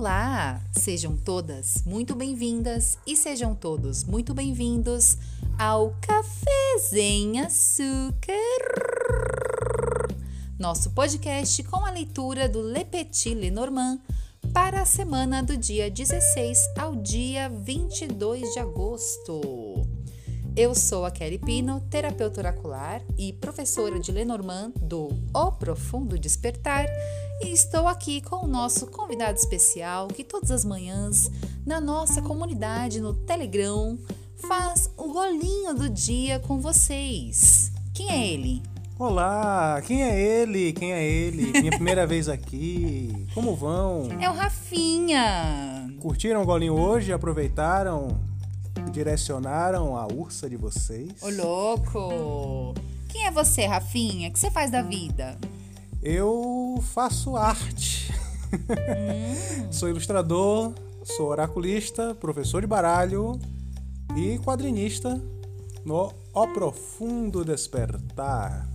Olá! Sejam todas muito bem-vindas e sejam todos muito bem-vindos ao Café Sem Açúcar, nosso podcast com a leitura do Le Petit Lenormand para a semana do dia 16 ao dia 22 de agosto. Eu sou a Kelly Pino, terapeuta oracular e professora de Lenormand do O Profundo Despertar, e estou aqui com o nosso convidado especial que todas as manhãs, na nossa comunidade no Telegram, faz o golinho do dia com vocês. Quem é ele? Olá, quem é ele? Quem é ele? Minha primeira vez aqui. Como vão? É o Rafinha. Curtiram o golinho hoje? Aproveitaram? direcionaram a ursa de vocês. Ô, louco! Quem é você, Rafinha? O que você faz da vida? Eu faço arte. Hum. sou ilustrador, sou oraculista, professor de baralho e quadrinista no O Profundo Despertar.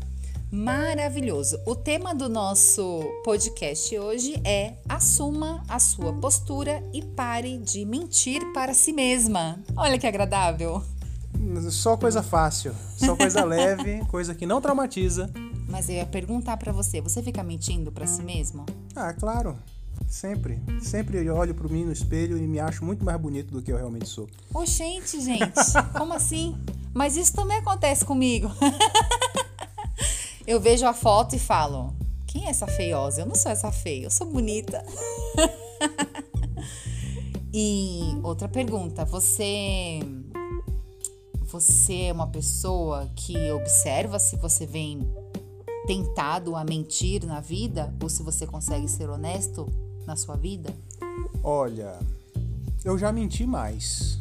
Maravilhoso. O tema do nosso podcast hoje é Assuma a sua postura e pare de mentir para si mesma. Olha que agradável. Só coisa fácil, só coisa leve, coisa que não traumatiza. Mas eu ia perguntar para você, você fica mentindo para si mesmo? Ah, claro. Sempre. Sempre eu olho para mim no espelho e me acho muito mais bonito do que eu realmente sou. Oxente, gente. Como assim? Mas isso também acontece comigo. Eu vejo a foto e falo: quem é essa feiosa? Eu não sou essa feia, eu sou bonita. e outra pergunta: você. Você é uma pessoa que observa se você vem tentado a mentir na vida ou se você consegue ser honesto na sua vida? Olha, eu já menti mais.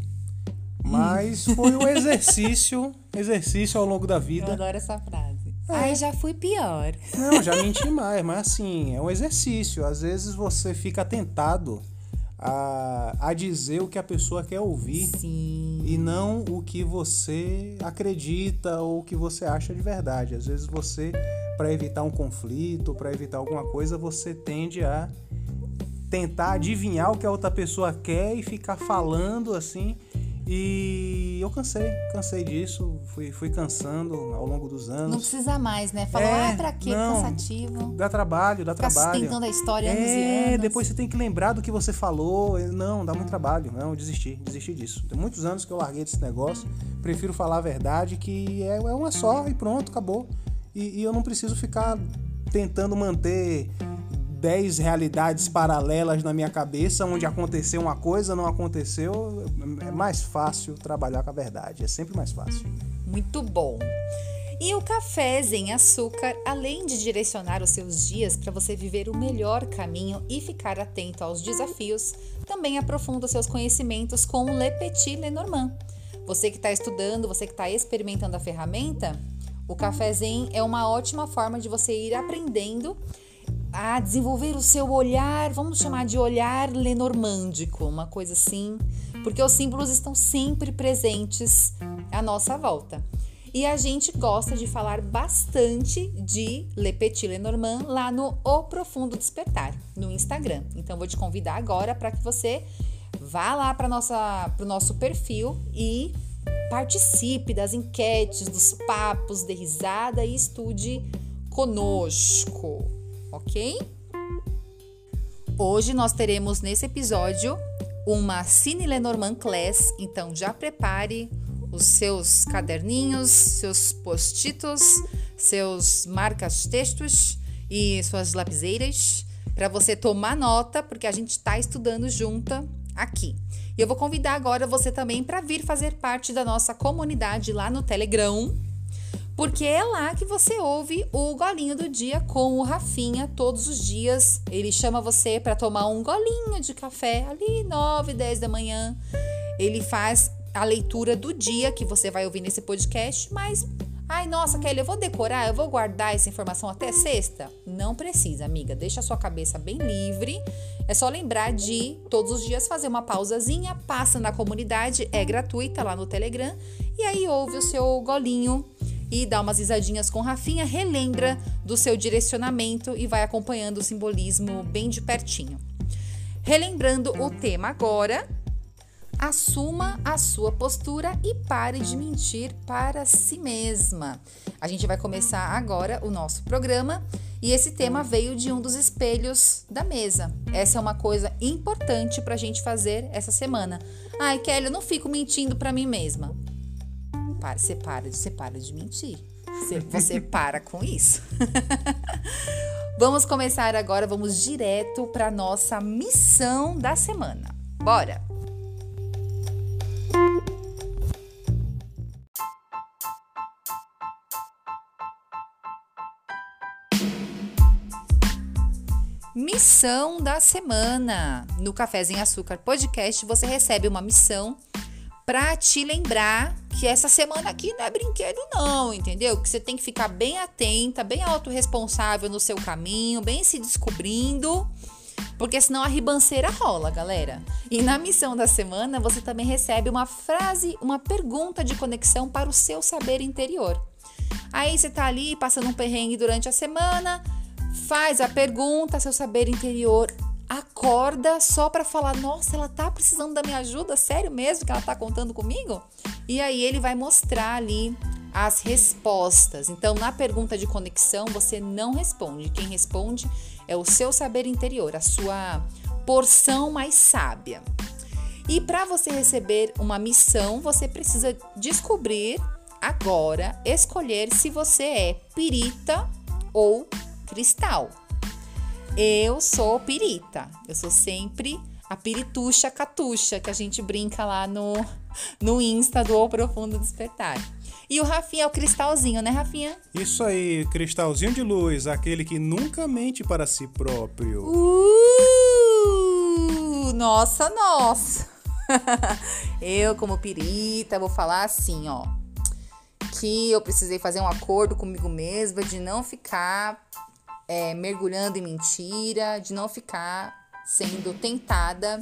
Mas foi um exercício, exercício ao longo da vida. Eu adoro essa frase. É. Ai, já fui pior. Não, já menti mais, mas assim, é um exercício. Às vezes você fica tentado a, a dizer o que a pessoa quer ouvir Sim. e não o que você acredita ou o que você acha de verdade. Às vezes você, para evitar um conflito, para evitar alguma coisa, você tende a tentar adivinhar o que a outra pessoa quer e ficar falando assim e eu cansei, cansei disso, fui, fui cansando ao longo dos anos. Não precisa mais, né? Falou, é, ah, pra quê? Não, Cansativo. Dá trabalho, dá Ficar trabalho. sustentando a história anos é, anos. depois você tem que lembrar do que você falou. Não, dá muito trabalho. Não, eu desisti, desisti disso. Tem muitos anos que eu larguei desse negócio. Prefiro falar a verdade, que é, é uma só e pronto, acabou. E, e eu não preciso ficar tentando manter 10 realidades paralelas na minha cabeça, onde aconteceu uma coisa, não aconteceu, é mais fácil trabalhar com a verdade, é sempre mais fácil. Muito bom. E o café sem açúcar, além de direcionar os seus dias para você viver o melhor caminho e ficar atento aos desafios, também aprofunda seus conhecimentos com o Le Petit Lenormand. Você que está estudando, você que está experimentando a ferramenta, o café zen é uma ótima forma de você ir aprendendo a desenvolver o seu olhar, vamos chamar de olhar lenormândico, uma coisa assim, porque os símbolos estão sempre presentes à nossa volta. E a gente gosta de falar bastante de Le Petit Lenormand lá no O Profundo Despertar, no Instagram. Então vou te convidar agora para que você vá lá para o nosso perfil e participe das enquetes, dos papos, de risada e estude conosco ok? Hoje nós teremos nesse episódio uma Cine Lenormand Class, então já prepare os seus caderninhos, seus post-its, seus marcas-textos e suas lapiseiras para você tomar nota, porque a gente está estudando junta aqui. E eu vou convidar agora você também para vir fazer parte da nossa comunidade lá no Telegram porque é lá que você ouve o golinho do dia com o Rafinha todos os dias. Ele chama você para tomar um golinho de café ali 9, 10 da manhã. Ele faz a leitura do dia que você vai ouvir nesse podcast, mas Ai, nossa, Kelly, eu vou decorar, eu vou guardar essa informação até sexta? Não precisa, amiga. Deixa a sua cabeça bem livre. É só lembrar de todos os dias fazer uma pausazinha, passa na comunidade, é gratuita lá no Telegram, e aí ouve o seu golinho e dá umas risadinhas com Rafinha, relembra do seu direcionamento e vai acompanhando o simbolismo bem de pertinho. Relembrando o tema agora, assuma a sua postura e pare de mentir para si mesma. A gente vai começar agora o nosso programa e esse tema veio de um dos espelhos da mesa. Essa é uma coisa importante para a gente fazer essa semana. Ai, Kelly, eu não fico mentindo para mim mesma. Para, você para, você para de mentir. Você, você para com isso. vamos começar agora, vamos direto para nossa missão da semana. Bora! Missão da semana. No em Açúcar Podcast, você recebe uma missão para te lembrar que essa semana aqui não é brinquedo não, entendeu? Que você tem que ficar bem atenta, bem autorresponsável no seu caminho, bem se descobrindo, porque senão a ribanceira rola, galera. E na missão da semana, você também recebe uma frase, uma pergunta de conexão para o seu saber interior. Aí você tá ali passando um perrengue durante a semana, faz a pergunta, seu saber interior acorda só para falar: "Nossa, ela tá precisando da minha ajuda, sério mesmo que ela tá contando comigo?" E aí ele vai mostrar ali as respostas. Então, na pergunta de conexão, você não responde. Quem responde é o seu saber interior, a sua porção mais sábia. E para você receber uma missão, você precisa descobrir agora, escolher se você é pirita ou cristal. Eu sou pirita. Eu sou sempre a pirituxa catuxa que a gente brinca lá no, no Insta do O Profundo Despertar. E o Rafinha é o cristalzinho, né, Rafinha? Isso aí, cristalzinho de luz, aquele que nunca mente para si próprio. Uh! Nossa, nossa! eu, como pirita, vou falar assim, ó. Que eu precisei fazer um acordo comigo mesma de não ficar é, mergulhando em mentira, de não ficar sendo tentada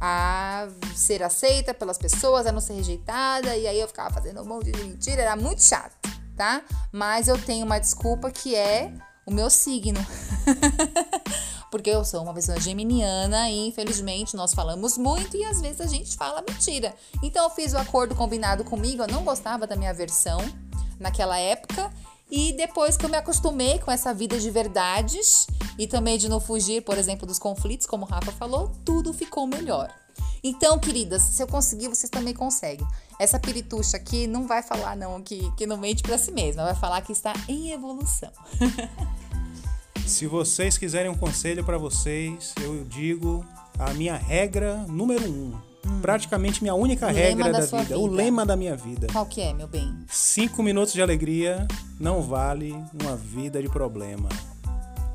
a ser aceita pelas pessoas, a não ser rejeitada, e aí eu ficava fazendo um monte de mentira, era muito chato, tá? Mas eu tenho uma desculpa que é o meu signo. Porque eu sou uma pessoa geminiana e infelizmente nós falamos muito e às vezes a gente fala mentira. Então eu fiz o acordo combinado comigo, eu não gostava da minha versão naquela época e depois que eu me acostumei com essa vida de verdades e também de não fugir, por exemplo, dos conflitos, como o Rafa falou, tudo ficou melhor. Então, queridas, se eu conseguir, vocês também conseguem. Essa pirituxa aqui não vai falar não que, que não mente para si mesma, vai falar que está em evolução. se vocês quiserem um conselho para vocês, eu digo a minha regra número um Hum. Praticamente minha única o regra da, da vida, vida, o lema da minha vida. Qual que é, meu bem? Cinco minutos de alegria não vale uma vida de problema.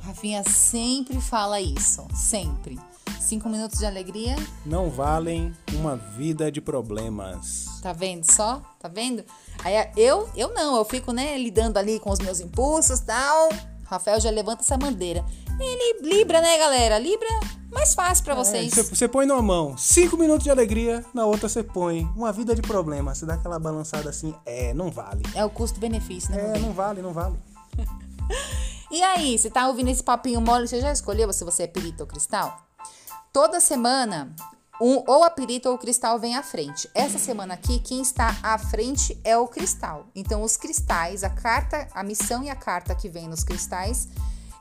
Rafinha sempre fala isso, sempre. Cinco minutos de alegria não valem uma vida de problemas. Tá vendo só? Tá vendo? Aí eu, eu não, eu fico né lidando ali com os meus impulsos, tal. Rafael já levanta essa bandeira. Ele Libra, né, galera? Libra mais fácil para é, vocês. Você é, põe numa mão cinco minutos de alegria, na outra você põe uma vida de problema. Você dá aquela balançada assim, é, não vale. É o custo-benefício, né? É, não vale, não vale. e aí, você tá ouvindo esse papinho mole? Você já escolheu se você é perito ou cristal? Toda semana, um, ou a perita ou o cristal vem à frente. Essa semana aqui, quem está à frente é o cristal. Então, os cristais, a carta, a missão e a carta que vem nos cristais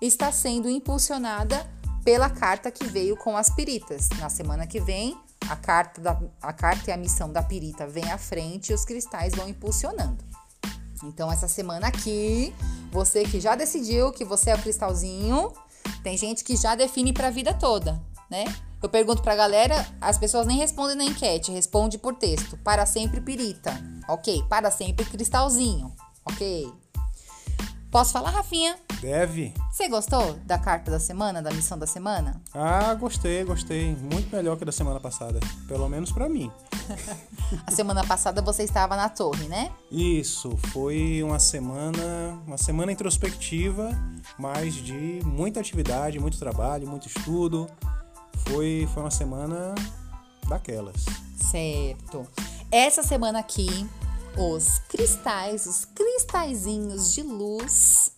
está sendo impulsionada pela carta que veio com as piritas. Na semana que vem, a carta, da, a carta e a missão da pirita vem à frente e os cristais vão impulsionando. Então, essa semana aqui, você que já decidiu que você é o cristalzinho, tem gente que já define para a vida toda, né? Eu pergunto pra galera, as pessoas nem respondem na enquete, responde por texto. Para sempre pirita. Ok. Para sempre cristalzinho. Ok. Posso falar, Rafinha? Deve. Você gostou da carta da semana, da missão da semana? Ah, gostei, gostei. Muito melhor que da semana passada. Pelo menos para mim. a semana passada você estava na torre, né? Isso, foi uma semana, uma semana introspectiva, mas de muita atividade, muito trabalho, muito estudo. Foi, foi uma semana daquelas. Certo. Essa semana aqui os cristais, os cristalzinhos de luz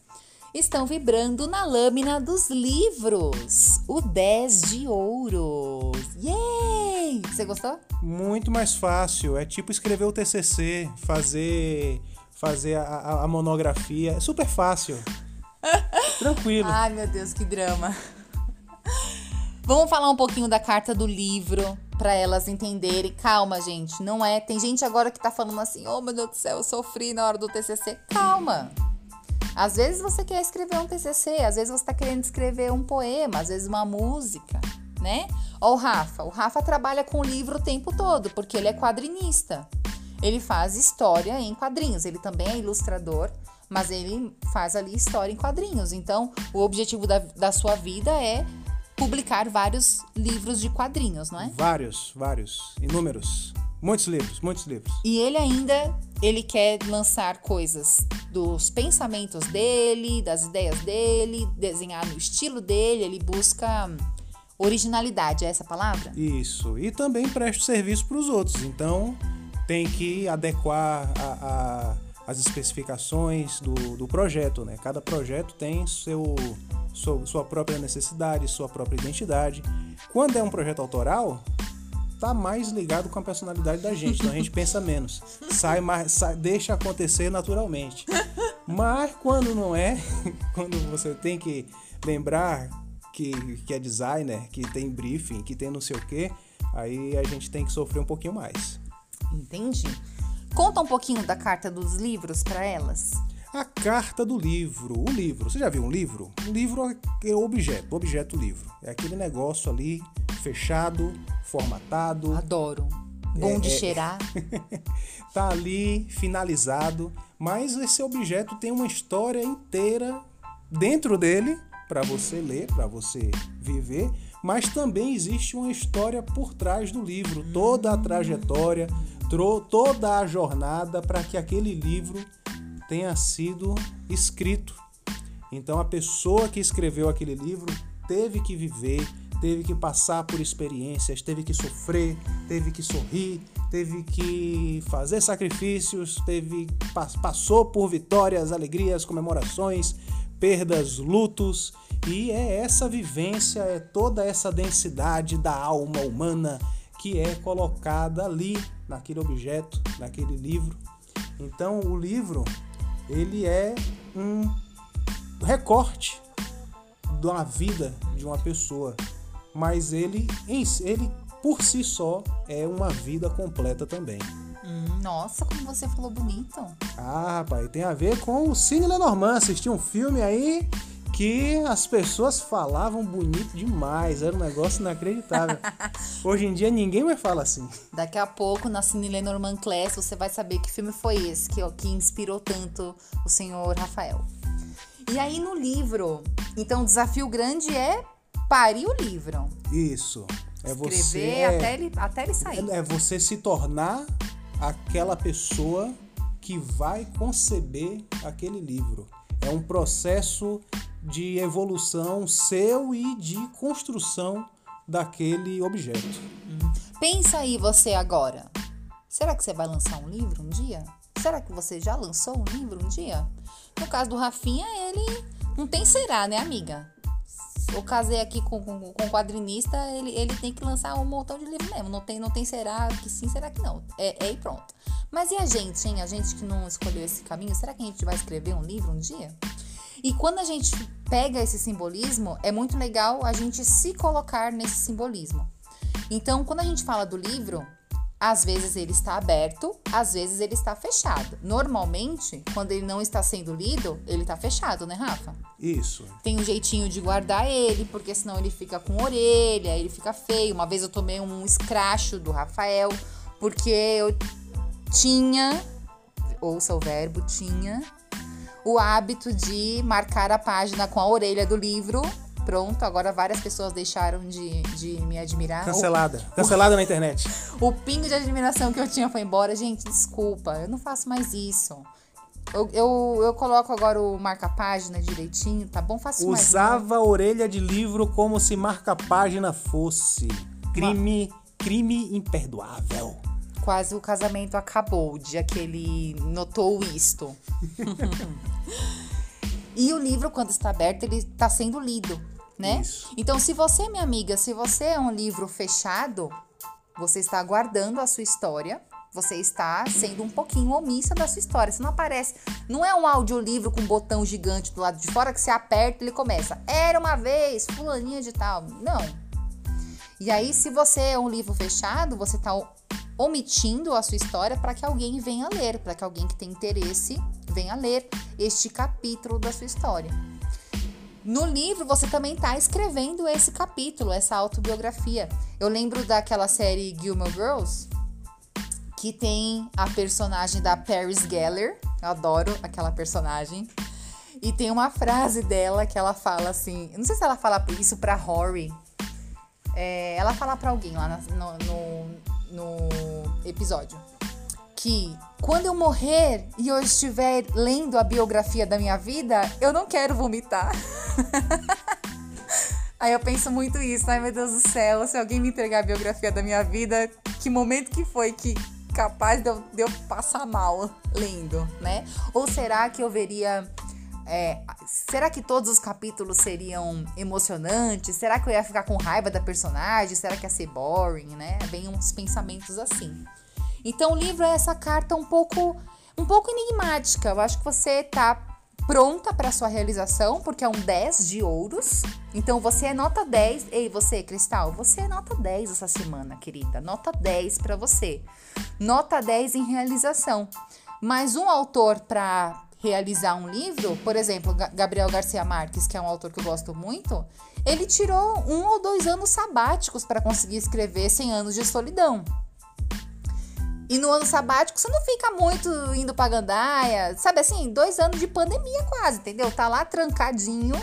estão vibrando na lâmina dos livros, o 10 de ouro. Você gostou? Muito mais fácil. É tipo escrever o TCC, fazer fazer a, a, a monografia. É super fácil. Tranquilo. Ai, meu Deus, que drama. Vamos falar um pouquinho da carta do livro para elas entenderem. Calma, gente, não é. Tem gente agora que tá falando assim: "Oh, meu Deus do céu, eu sofri na hora do TCC". Calma. Às vezes você quer escrever um TCC, às vezes você tá querendo escrever um poema, às vezes uma música, né? Ó o Rafa, o Rafa trabalha com livro o tempo todo, porque ele é quadrinista. Ele faz história em quadrinhos, ele também é ilustrador, mas ele faz ali história em quadrinhos. Então, o objetivo da, da sua vida é publicar vários livros de quadrinhos, não é? Vários, vários, inúmeros. Muitos livros, muitos livros. E ele ainda ele quer lançar coisas dos pensamentos dele, das ideias dele, desenhar no estilo dele, ele busca originalidade, é essa palavra? Isso. E também presta serviço para os outros. Então, tem que adequar a, a, as especificações do, do projeto, né? Cada projeto tem seu, sua, própria necessidade, sua própria identidade. Quando é um projeto autoral, tá mais ligado com a personalidade da gente, então a gente pensa menos. Sai mais, sai, deixa acontecer naturalmente. Mas quando não é, quando você tem que lembrar que, que é designer, que tem briefing, que tem não sei o que, aí a gente tem que sofrer um pouquinho mais. Entendi. Conta um pouquinho da carta dos livros para elas. A carta do livro. O livro. Você já viu um livro? Um livro é o objeto, objeto livro. É aquele negócio ali fechado, formatado. Adoro. Bom é, de é, cheirar. tá ali finalizado, mas esse objeto tem uma história inteira dentro dele para você ler, para você viver, mas também existe uma história por trás do livro, toda a trajetória, toda a jornada para que aquele livro tenha sido escrito. Então a pessoa que escreveu aquele livro teve que viver, teve que passar por experiências, teve que sofrer, teve que sorrir, teve que fazer sacrifícios, teve passou por vitórias, alegrias, comemorações, perdas, lutos, e é essa vivência, é toda essa densidade da alma humana que é colocada ali naquele objeto, naquele livro. Então, o livro ele é um recorte da vida de uma pessoa, mas ele, ele por si só é uma vida completa também. Hum, nossa, como você falou bonito. Ah, rapaz, tem a ver com o Cine Lenormand. Assisti um filme aí que as pessoas falavam bonito demais, era um negócio inacreditável. Hoje em dia ninguém mais fala assim. Daqui a pouco, na Cine Lenormand Class, você vai saber que filme foi esse que, que inspirou tanto o senhor Rafael. E aí no livro, então o desafio grande é parir o livro. Isso. É Escrever você até ele, até ele sair. É você se tornar aquela pessoa que vai conceber aquele livro. É um processo de evolução seu e de construção daquele objeto. Hum. Pensa aí você agora. Será que você vai lançar um livro um dia? Será que você já lançou um livro um dia? No caso do Rafinha, ele não tem será, né, amiga? Eu casei aqui com, com, com um quadrinista, ele, ele tem que lançar um montão de livro mesmo. Não tem, não tem será que sim, será que não. É, é e pronto. Mas e a gente, hein? A gente que não escolheu esse caminho, será que a gente vai escrever um livro um dia? E quando a gente pega esse simbolismo, é muito legal a gente se colocar nesse simbolismo. Então, quando a gente fala do livro, às vezes ele está aberto, às vezes ele está fechado. Normalmente, quando ele não está sendo lido, ele está fechado, né, Rafa? Isso. Tem um jeitinho de guardar ele, porque senão ele fica com orelha, ele fica feio. Uma vez eu tomei um escracho do Rafael, porque eu tinha, ouça o verbo, tinha o hábito de marcar a página com a orelha do livro pronto, agora várias pessoas deixaram de, de me admirar. Cancelada. O, Cancelada o, na internet. O pingo de admiração que eu tinha foi embora. Gente, desculpa, eu não faço mais isso. Eu, eu, eu coloco agora o marca-página direitinho, tá bom? Faço mais. Usava a orelha de livro como se marca-página fosse. Crime, crime imperdoável. Quase o casamento acabou, de aquele notou isto. e o livro, quando está aberto, ele está sendo lido né? Isso. Então, se você, minha amiga, se você é um livro fechado, Você está guardando a sua história. Você está sendo um pouquinho omissa da sua história. Você não aparece. Não é um audiolivro com um botão gigante do lado de fora que você aperta e ele começa. Era uma vez, fulaninha de tal. Não. E aí, se você é um livro fechado, você está omitindo a sua história para que alguém venha ler, para que alguém que tem interesse venha ler este capítulo da sua história. No livro, você também está escrevendo esse capítulo, essa autobiografia. Eu lembro daquela série Gilmore Girls, que tem a personagem da Paris Geller. Eu adoro aquela personagem. E tem uma frase dela que ela fala assim: não sei se ela fala isso pra Rory. É, ela fala pra alguém lá no, no episódio que quando eu morrer e eu estiver lendo a biografia da minha vida, eu não quero vomitar. Aí eu penso muito isso, ai meu Deus do céu, se alguém me entregar a biografia da minha vida, que momento que foi que capaz de eu, de eu passar mal lendo, né? Ou será que eu veria. É, será que todos os capítulos seriam emocionantes? Será que eu ia ficar com raiva da personagem? Será que ia ser boring, né? Vem uns pensamentos assim. Então o livro é essa carta um pouco um pouco enigmática. Eu acho que você tá pronta para sua realização, porque é um 10 de ouros. Então você é nota 10. Ei, você, Cristal, você é nota 10 essa semana, querida. Nota 10 para você. Nota 10 em realização. Mas um autor para realizar um livro, por exemplo, Gabriel Garcia Marques, que é um autor que eu gosto muito, ele tirou um ou dois anos sabáticos para conseguir escrever 100 anos de solidão. E no ano sabático você não fica muito indo pra gandaia. Sabe assim, dois anos de pandemia quase, entendeu? Tá lá trancadinho,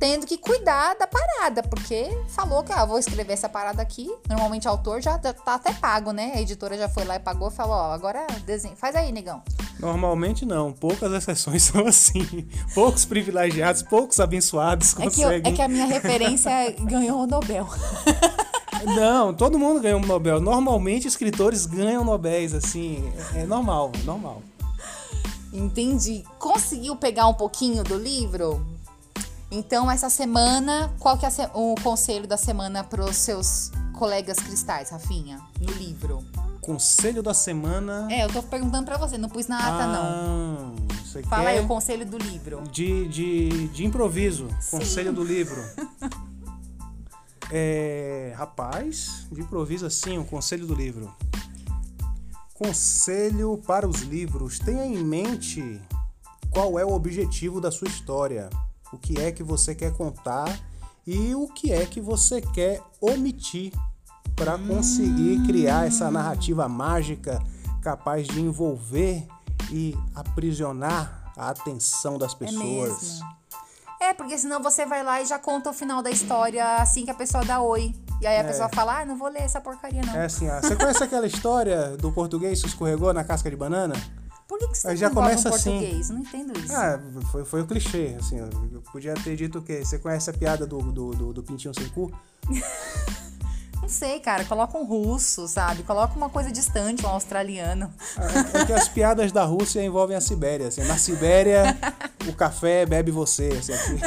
tendo que cuidar da parada, porque falou que, ah, vou escrever essa parada aqui. Normalmente o autor já tá até pago, né? A editora já foi lá e pagou e falou, ó, agora desenho. Faz aí, negão. Normalmente não, poucas exceções são assim. Poucos privilegiados, poucos abençoados conseguem. É que, eu, é que a minha referência ganhou o Nobel. Não, todo mundo ganha um Nobel. Normalmente escritores ganham Nobéis, assim. É, é normal, é normal. Entendi. Conseguiu pegar um pouquinho do livro? Então, essa semana, qual que é o conselho da semana para os seus colegas cristais, Rafinha? No livro. Conselho da semana. É, eu tô perguntando para você, não pus na ata, ah, não. Você Fala aí o conselho do livro. De, de, de improviso. Sim. Conselho do livro. É, rapaz, de improviso assim, o conselho do livro. Conselho para os livros. Tenha em mente qual é o objetivo da sua história, o que é que você quer contar e o que é que você quer omitir para conseguir criar essa narrativa mágica capaz de envolver e aprisionar a atenção das é pessoas. É é, porque senão você vai lá e já conta o final da história assim que a pessoa dá oi. E aí a é. pessoa fala, ah, não vou ler essa porcaria, não. É assim, você conhece aquela história do português que escorregou na casca de banana? Por que, que você já começa um assim. português? Não entendo isso. Ah, foi, foi o clichê, assim. Eu podia ter dito o quê? Você conhece a piada do, do, do, do pintinho sem cu? Não sei, cara. Coloca um russo, sabe? Coloca uma coisa distante, um australiano. É, é que as piadas da Rússia envolvem a Sibéria. Assim. Na Sibéria, o café bebe você. Assim,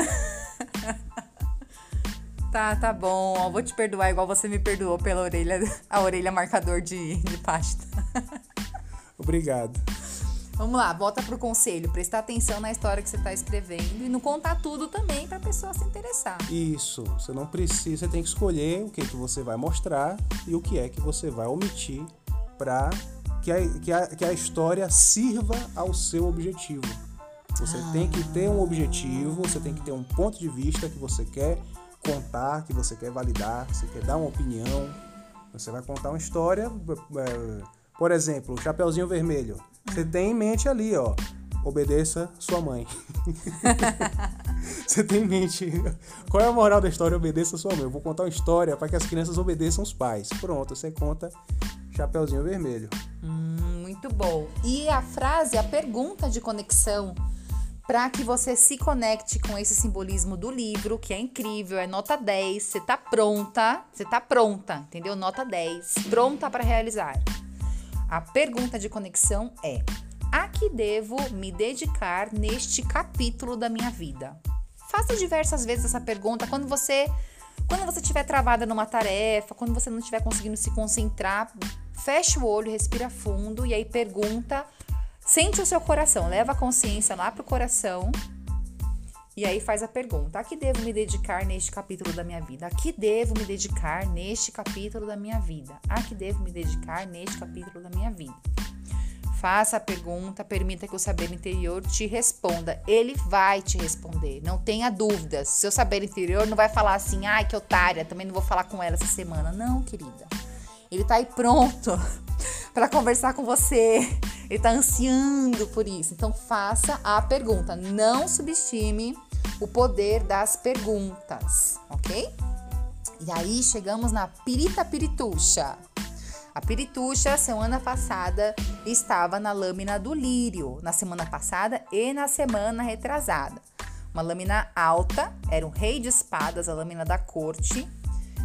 Tá, tá bom. vou te perdoar igual você me perdoou pela orelha, a orelha marcador de, de pasta. Obrigado. Vamos lá, volta pro conselho. Prestar atenção na história que você está escrevendo e não contar tudo também para a pessoa se interessar. Isso. Você não precisa, você tem que escolher o que, que você vai mostrar e o que é que você vai omitir para que a, que, a, que a história sirva ao seu objetivo. Você ah. tem que ter um objetivo, você tem que ter um ponto de vista que você quer contar, que você quer validar, que você quer dar uma opinião. Você vai contar uma história, é, por exemplo, o Chapeuzinho Vermelho. Você tem em mente ali, ó, obedeça sua mãe. você tem em mente qual é a moral da história? Obedeça sua mãe. Eu vou contar uma história para que as crianças obedeçam os pais. Pronto, você conta Chapeuzinho Vermelho. Hum, muito bom. E a frase, a pergunta de conexão para que você se conecte com esse simbolismo do livro, que é incrível, é nota 10, você tá pronta, você tá pronta, entendeu? Nota 10, pronta para realizar. A pergunta de conexão é: a que devo me dedicar neste capítulo da minha vida? Faça diversas vezes essa pergunta. Quando você Quando você estiver travada numa tarefa, quando você não estiver conseguindo se concentrar, fecha o olho, respira fundo e aí pergunta, sente o seu coração, leva a consciência lá pro coração e aí faz a pergunta: a que devo me dedicar neste capítulo da minha vida? A que devo me dedicar neste capítulo da minha vida? A que devo me dedicar neste capítulo da minha vida? Faça a pergunta, permita que o saber interior te responda. Ele vai te responder, não tenha dúvidas. Seu saber interior não vai falar assim, ai que otária, também não vou falar com ela essa semana. Não, querida. Ele tá aí pronto para conversar com você. Ele tá ansiando por isso. Então faça a pergunta. Não subestime o poder das perguntas, ok? E aí chegamos na pirita pirituxa. A pirituxa, semana passada, estava na lâmina do lírio, na semana passada e na semana retrasada. Uma lâmina alta, era um rei de espadas, a lâmina da corte,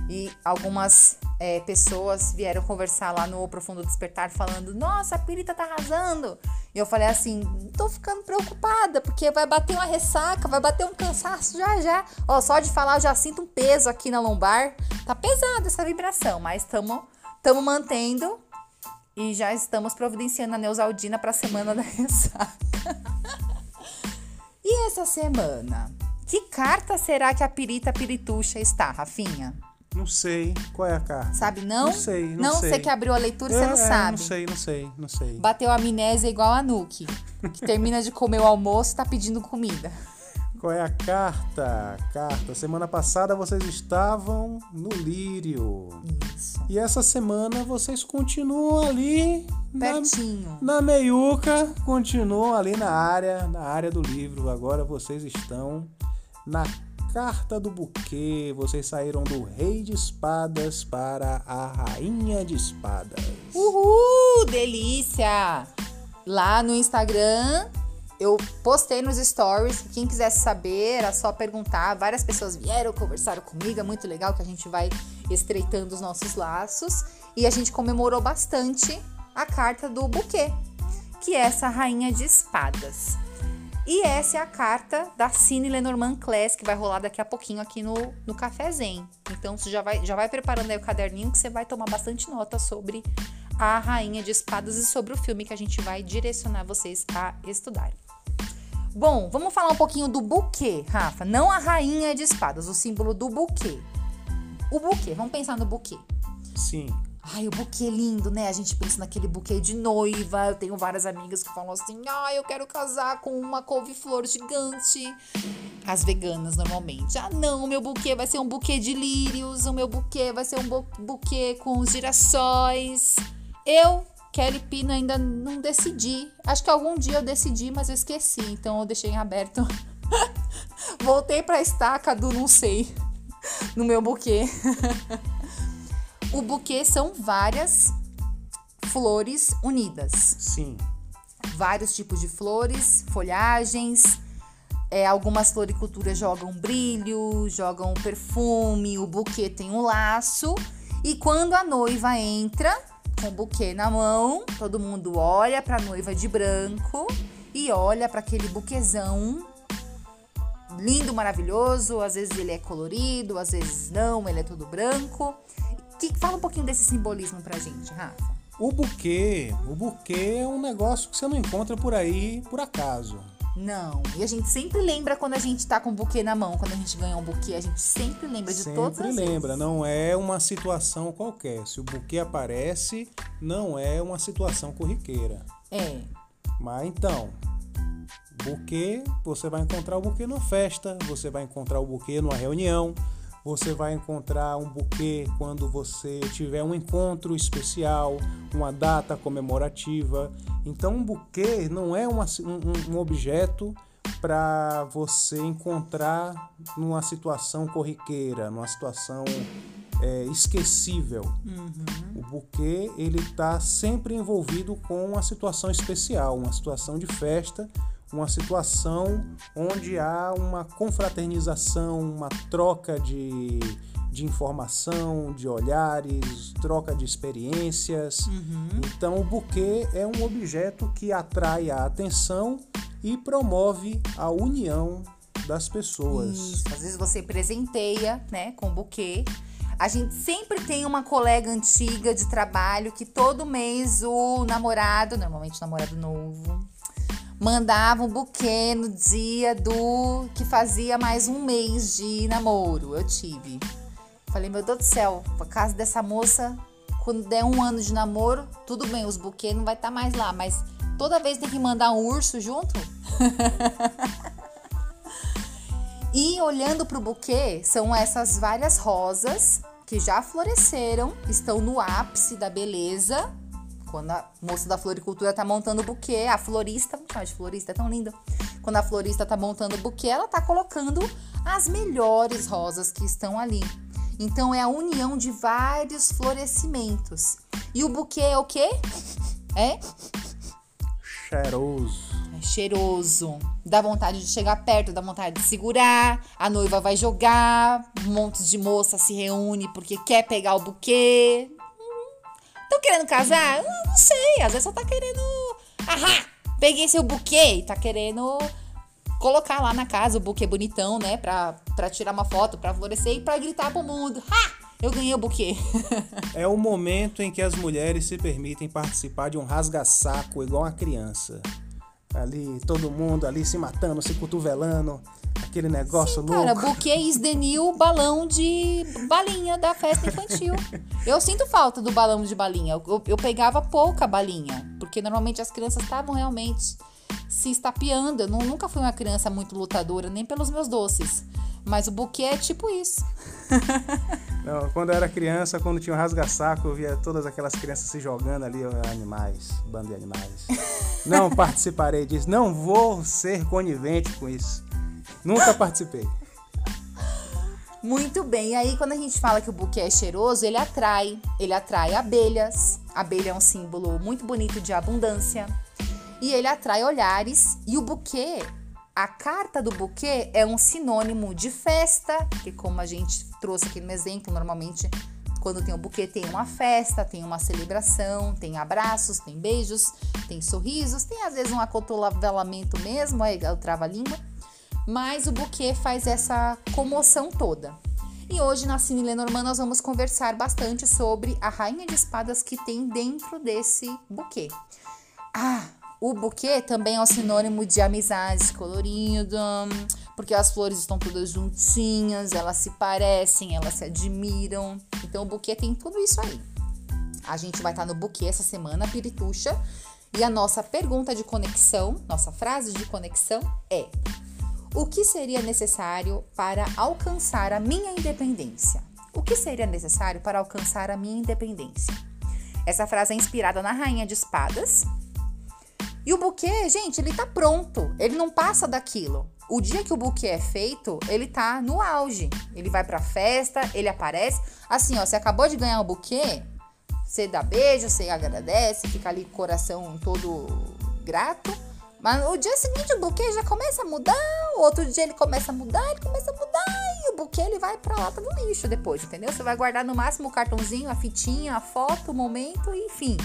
e algumas é, pessoas vieram conversar lá no Profundo Despertar falando: Nossa, a pirita tá arrasando. E eu falei assim: Tô ficando preocupada, porque vai bater uma ressaca, vai bater um cansaço já já. Ó, só de falar eu já sinto um peso aqui na lombar. Tá pesada essa vibração, mas estamos Estamos mantendo e já estamos providenciando a Neusaldina para a semana da ressaca. e essa semana? Que carta será que a pirita pirituxa está, Rafinha? Não sei. Qual é a carta? Sabe não? Não sei, não, não sei. Você que abriu a leitura, é, você não é, sabe. Não sei, não sei, não sei. Bateu a amnésia igual a Nuke, que termina de comer o almoço e tá pedindo comida. Qual é a carta? Carta. Semana passada vocês estavam no Lírio. Isso. E essa semana vocês continuam ali Pertinho. Na, na meiuca, continuam ali na área, na área do livro. Agora vocês estão na carta do buquê. Vocês saíram do Rei de Espadas para a Rainha de Espadas. Uhul, delícia! Lá no Instagram eu postei nos stories que quem quisesse saber era só perguntar. Várias pessoas vieram, conversaram comigo, é muito legal que a gente vai estreitando os nossos laços. E a gente comemorou bastante a carta do buquê, que é essa rainha de espadas. E essa é a carta da Cine Lenormand Class, que vai rolar daqui a pouquinho aqui no, no Café Zen. Então você já vai, já vai preparando aí o caderninho que você vai tomar bastante nota sobre a Rainha de Espadas e sobre o filme que a gente vai direcionar vocês a estudarem. Bom, vamos falar um pouquinho do buquê, Rafa. Não a rainha de espadas, o símbolo do buquê. O buquê, vamos pensar no buquê. Sim. Ai, o buquê lindo, né? A gente pensa naquele buquê de noiva. Eu tenho várias amigas que falam assim: ai, eu quero casar com uma couve-flor gigante. As veganas, normalmente. Ah, não, meu buquê vai ser um buquê de lírios. O meu buquê vai ser um bu buquê com girassóis. Eu Kelly Pino ainda não decidi. Acho que algum dia eu decidi, mas eu esqueci. Então eu deixei em aberto. Voltei pra estaca do não sei no meu buquê. o buquê são várias flores unidas. Sim. Vários tipos de flores, folhagens. É, algumas floriculturas jogam brilho, jogam perfume, o buquê tem um laço. E quando a noiva entra, com o buquê na mão, todo mundo olha para a noiva de branco e olha para aquele buquezão lindo, maravilhoso. Às vezes ele é colorido, às vezes não, ele é todo branco. Que, fala um pouquinho desse simbolismo pra gente, Rafa. O buquê, o buquê é um negócio que você não encontra por aí por acaso. Não. E a gente sempre lembra quando a gente tá com o buquê na mão, quando a gente ganha um buquê, a gente sempre lembra de sempre todas as lembra, vezes. não é uma situação qualquer. Se o buquê aparece, não é uma situação corriqueira. É. Mas então, buquê, você vai encontrar o buquê numa festa, você vai encontrar o buquê numa reunião, você vai encontrar um buquê quando você tiver um encontro especial, uma data comemorativa. Então, um buquê não é uma, um, um objeto para você encontrar numa situação corriqueira, numa situação é, esquecível. Uhum. O buquê ele está sempre envolvido com uma situação especial, uma situação de festa, uma situação onde há uma confraternização, uma troca de, de informação, de olhares, troca de experiências. Uhum. Então, o buquê é um objeto que atrai a atenção e promove a união das pessoas. Isso. Às vezes você presenteia, né, com buquê. A gente sempre tem uma colega antiga de trabalho que todo mês o namorado, normalmente o namorado novo, mandava um buquê no dia do que fazia mais um mês de namoro. Eu tive. Falei, meu Deus do céu, por causa dessa moça, quando der um ano de namoro, tudo bem, os buquês não vai estar tá mais lá, mas toda vez tem que mandar um urso junto? e olhando para o buquê, são essas várias rosas que já floresceram, estão no ápice da beleza. Quando a moça da floricultura tá montando o buquê, a florista, vamos chamar de florista, é tão linda. Quando a florista tá montando o buquê, ela tá colocando as melhores rosas que estão ali. Então é a união de vários florescimentos. E o buquê é o quê? É cheiroso. É cheiroso. Dá vontade de chegar perto, dá vontade de segurar. A noiva vai jogar, um monte de moça se reúne porque quer pegar o buquê. Querendo casar? Não, não sei. Às vezes só tá querendo. Ahá! Peguei seu buquê e tá querendo colocar lá na casa o buquê bonitão, né? Pra, pra tirar uma foto, pra florescer e pra gritar pro mundo. Ha! Eu ganhei o buquê. é o momento em que as mulheres se permitem participar de um rasga-saco igual uma criança. Ali, todo mundo ali se matando, se cotovelando, aquele negócio Sim, louco. Cara, buquê is the new balão de balinha da festa infantil. eu sinto falta do balão de balinha. Eu, eu, eu pegava pouca balinha, porque normalmente as crianças estavam realmente se estapeando. Eu não, nunca fui uma criança muito lutadora, nem pelos meus doces. Mas o buquê é tipo isso. Não, quando eu era criança, quando tinha um rasga-saco, eu via todas aquelas crianças se jogando ali, animais, bando de animais. Não participarei disso, não vou ser conivente com isso. Nunca participei. Muito bem. E aí, quando a gente fala que o buquê é cheiroso, ele atrai. Ele atrai abelhas. A abelha é um símbolo muito bonito de abundância e ele atrai olhares. E o buquê, a carta do buquê é um sinônimo de festa, que como a gente trouxe aqui no exemplo, normalmente quando tem o buquê tem uma festa, tem uma celebração, tem abraços, tem beijos, tem sorrisos, tem às vezes um acotovelamento mesmo, aí o trava-língua, mas o buquê faz essa comoção toda. E hoje na Cine Lenormand nós vamos conversar bastante sobre a rainha de espadas que tem dentro desse buquê. Ah, o buquê também é um sinônimo de amizade colorido, porque as flores estão todas juntinhas, elas se parecem, elas se admiram. Então o buquê tem tudo isso aí. A gente vai estar no buquê essa semana, Pirituxa, e a nossa pergunta de conexão, nossa frase de conexão é: O que seria necessário para alcançar a minha independência? O que seria necessário para alcançar a minha independência? Essa frase é inspirada na Rainha de Espadas, e o buquê, gente, ele tá pronto. Ele não passa daquilo. O dia que o buquê é feito, ele tá no auge. Ele vai pra festa, ele aparece. Assim, ó, você acabou de ganhar o buquê, você dá beijo, você agradece, fica ali com o coração todo grato. Mas o dia seguinte o buquê já começa a mudar, o outro dia ele começa a mudar, ele começa a mudar e o buquê ele vai pra lata do lixo depois, entendeu? Você vai guardar no máximo o cartãozinho, a fitinha, a foto, o momento, enfim.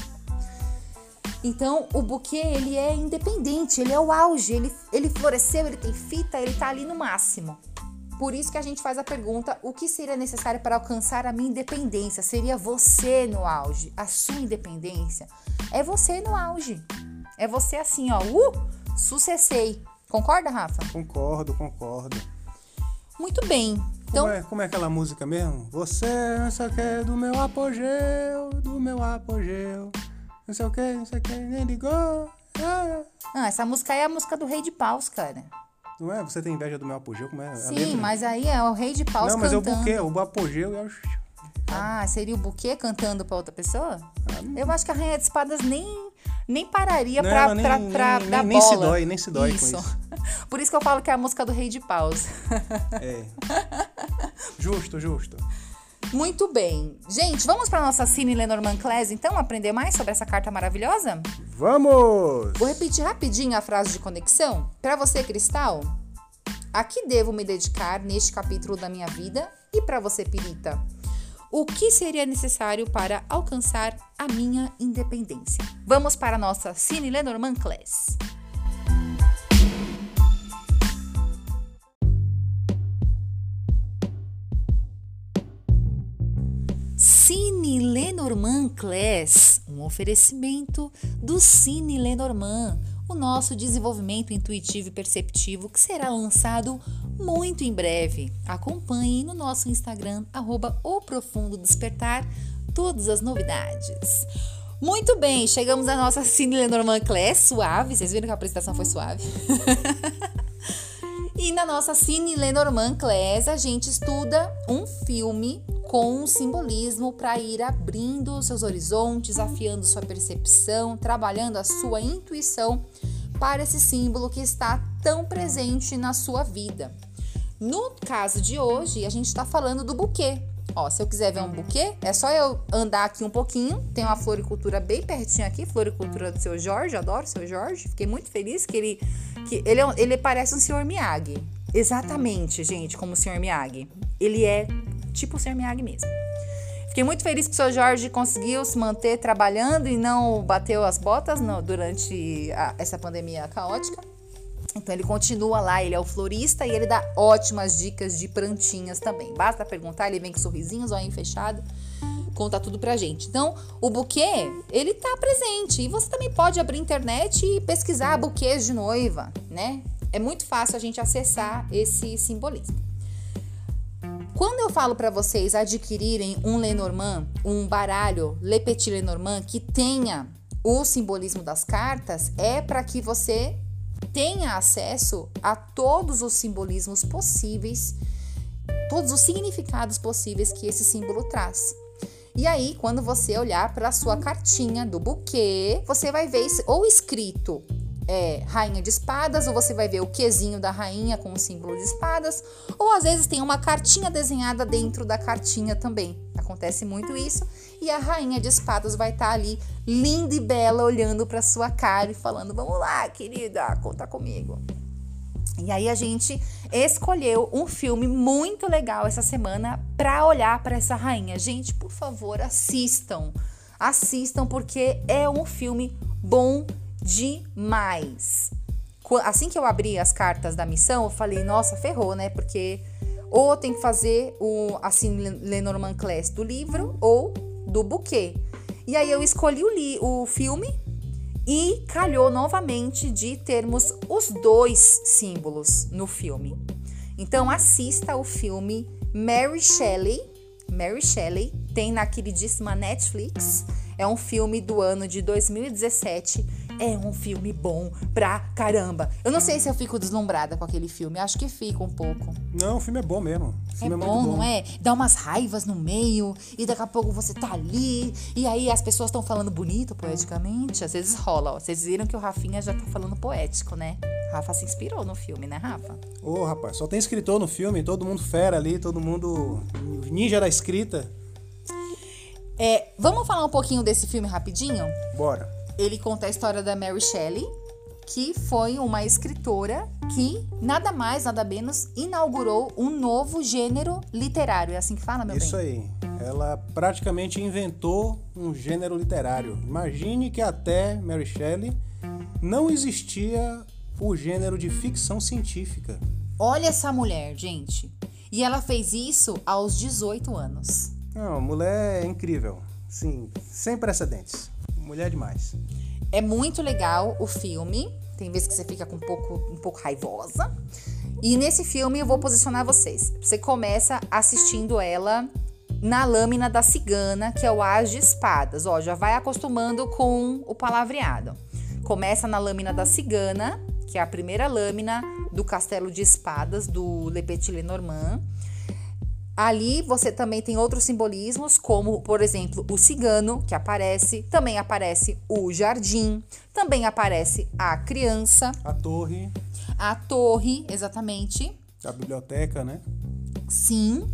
Então, o buquê, ele é independente, ele é o auge, ele, ele floresceu, ele tem fita, ele tá ali no máximo. Por isso que a gente faz a pergunta: o que seria necessário para alcançar a minha independência? Seria você no auge, a sua independência. É você no auge. É você assim, ó, uh, sucessei. Concorda, Rafa? Concordo, concordo. Muito bem. Então, como é, como é aquela música mesmo? Você só quer do meu apogeu, do meu apogeu não sei o que, não sei o que, nem ligou. Ah. ah, essa música é a música do Rei de Paus, cara. Não é? Você tem inveja do meu apogeu? Como é? Sim, mas aí é o Rei de Paus Não, mas cantando. é o buquê, o apogeu é o... Ah, seria o buquê cantando pra outra pessoa? Ah, Eu acho que a Rainha de Espadas nem, nem pararia não, pra, nem, pra, pra nem, dar nem, bola. Nem se dói, nem se dói isso. com isso. Por isso que eu falo que é a música do Rei de Paus. É. Justo, justo. Muito bem. Gente, vamos para nossa Cine Lenormand Class, então, aprender mais sobre essa carta maravilhosa? Vamos! Vou repetir rapidinho a frase de conexão. Para você, Cristal, a que devo me dedicar neste capítulo da minha vida? E para você, Pirita, o que seria necessário para alcançar a minha independência. Vamos para a nossa Cine Lenormand Class. Cine Lenormand Class, um oferecimento do Cine Lenormand o nosso desenvolvimento intuitivo e perceptivo que será lançado muito em breve. Acompanhe no nosso Instagram, arroba o Profundo Despertar, todas as novidades. Muito bem, chegamos à nossa Cine Lenormand Class, suave. Vocês viram que a apresentação foi suave? e na nossa Cine Lenormand Class, a gente estuda um filme com um simbolismo para ir abrindo seus horizontes, afiando sua percepção, trabalhando a sua intuição para esse símbolo que está tão presente na sua vida. No caso de hoje, a gente está falando do buquê. Ó, se eu quiser ver um buquê, é só eu andar aqui um pouquinho. Tem uma floricultura bem pertinho aqui, floricultura do seu Jorge, adoro o seu Jorge. Fiquei muito feliz que ele que ele, é, ele parece um senhor Miyagi. Exatamente, gente, como o senhor Miyagi. Ele é tipo o senhor Miyagi mesmo. Fiquei muito feliz que o seu Jorge conseguiu se manter trabalhando e não bateu as botas no, durante a, essa pandemia caótica. Então ele continua lá, ele é o florista e ele dá ótimas dicas de plantinhas também. Basta perguntar, ele vem com sorrisinhos, olhinho fechado, conta tudo pra gente. Então, o buquê, ele tá presente e você também pode abrir internet e pesquisar buquês de noiva, né? É muito fácil a gente acessar esse simbolismo. Quando eu falo para vocês adquirirem um Lenormand, um baralho Le Petit Lenormand que tenha o simbolismo das cartas, é para que você tenha acesso a todos os simbolismos possíveis, todos os significados possíveis que esse símbolo traz. E aí, quando você olhar para a sua cartinha do buquê, você vai ver ou escrito é, rainha de espadas, ou você vai ver o quezinho da rainha com o símbolo de espadas, ou às vezes tem uma cartinha desenhada dentro da cartinha também. Acontece muito isso, e a rainha de espadas vai estar tá ali, linda e bela, olhando para sua cara e falando: Vamos lá, querida, conta comigo. E aí a gente escolheu um filme muito legal essa semana para olhar para essa rainha. Gente, por favor, assistam. Assistam porque é um filme bom demais. Assim que eu abri as cartas da missão, eu falei, nossa, ferrou, né? Porque ou tem que fazer o assim Lenormand Class do livro ou do buquê. E aí eu escolhi o, li, o filme e calhou novamente de termos os dois símbolos no filme. Então assista o filme Mary Shelley. Mary Shelley tem na queridíssima Netflix. É um filme do ano de 2017 é um filme bom pra caramba. Eu não sei se eu fico deslumbrada com aquele filme. Acho que fico um pouco. Não, o filme é bom mesmo. É, é bom, bom, não é? Dá umas raivas no meio e daqui a pouco você tá ali e aí as pessoas estão falando bonito, poeticamente. Às vezes rola, ó. Vocês viram que o Rafinha já tá falando poético, né? Rafa se inspirou no filme, né, Rafa? Ô, oh, rapaz, só tem escritor no filme, todo mundo fera ali, todo mundo ninja da escrita. É, vamos falar um pouquinho desse filme rapidinho? Bora. Ele conta a história da Mary Shelley, que foi uma escritora que nada mais, nada menos inaugurou um novo gênero literário. É assim que fala, meu Isso bem? Isso aí. Ela praticamente inventou um gênero literário. Imagine que até Mary Shelley não existia o gênero de ficção científica. Olha essa mulher, gente. E ela fez isso aos 18 anos. Não, mulher é incrível. Sim, sem precedentes. Mulher demais. É muito legal o filme. Tem vezes que você fica com um pouco, um pouco raivosa. E nesse filme eu vou posicionar vocês. Você começa assistindo ela na lâmina da cigana, que é o As de Espadas. Ó, já vai acostumando com o palavreado. Começa na lâmina da cigana, que é a primeira lâmina do Castelo de Espadas do Le Petit Lenormand. Ali você também tem outros simbolismos, como, por exemplo, o cigano, que aparece, também aparece o jardim, também aparece a criança. A torre. A torre, exatamente. A biblioteca, né? Sim.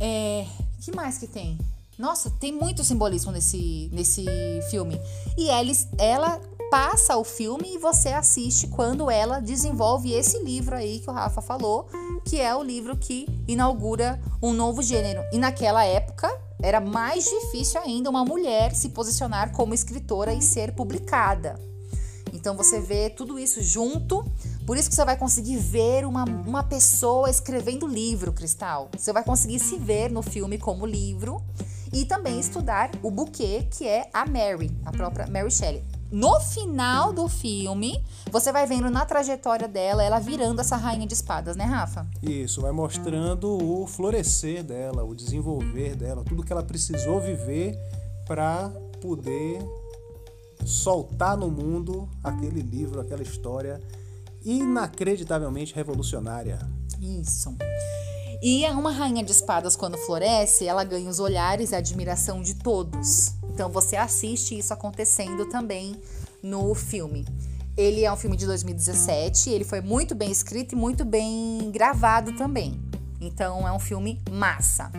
É, que mais que tem? Nossa, tem muito simbolismo nesse, nesse filme. E ela, ela passa o filme e você assiste quando ela desenvolve esse livro aí que o Rafa falou, que é o livro que inaugura um novo gênero. E naquela época era mais difícil ainda uma mulher se posicionar como escritora e ser publicada. Então você vê tudo isso junto, por isso que você vai conseguir ver uma, uma pessoa escrevendo livro, Cristal. Você vai conseguir se ver no filme como livro e também estudar o buquê, que é a Mary, a própria Mary Shelley. No final do filme, você vai vendo na trajetória dela, ela virando essa rainha de espadas, né, Rafa? Isso, vai mostrando o florescer dela, o desenvolver dela, tudo que ela precisou viver para poder soltar no mundo aquele livro, aquela história inacreditavelmente revolucionária. Isso. E uma rainha de espadas, quando floresce, ela ganha os olhares e a admiração de todos. Então você assiste isso acontecendo também no filme. Ele é um filme de 2017, ele foi muito bem escrito e muito bem gravado também. Então é um filme massa.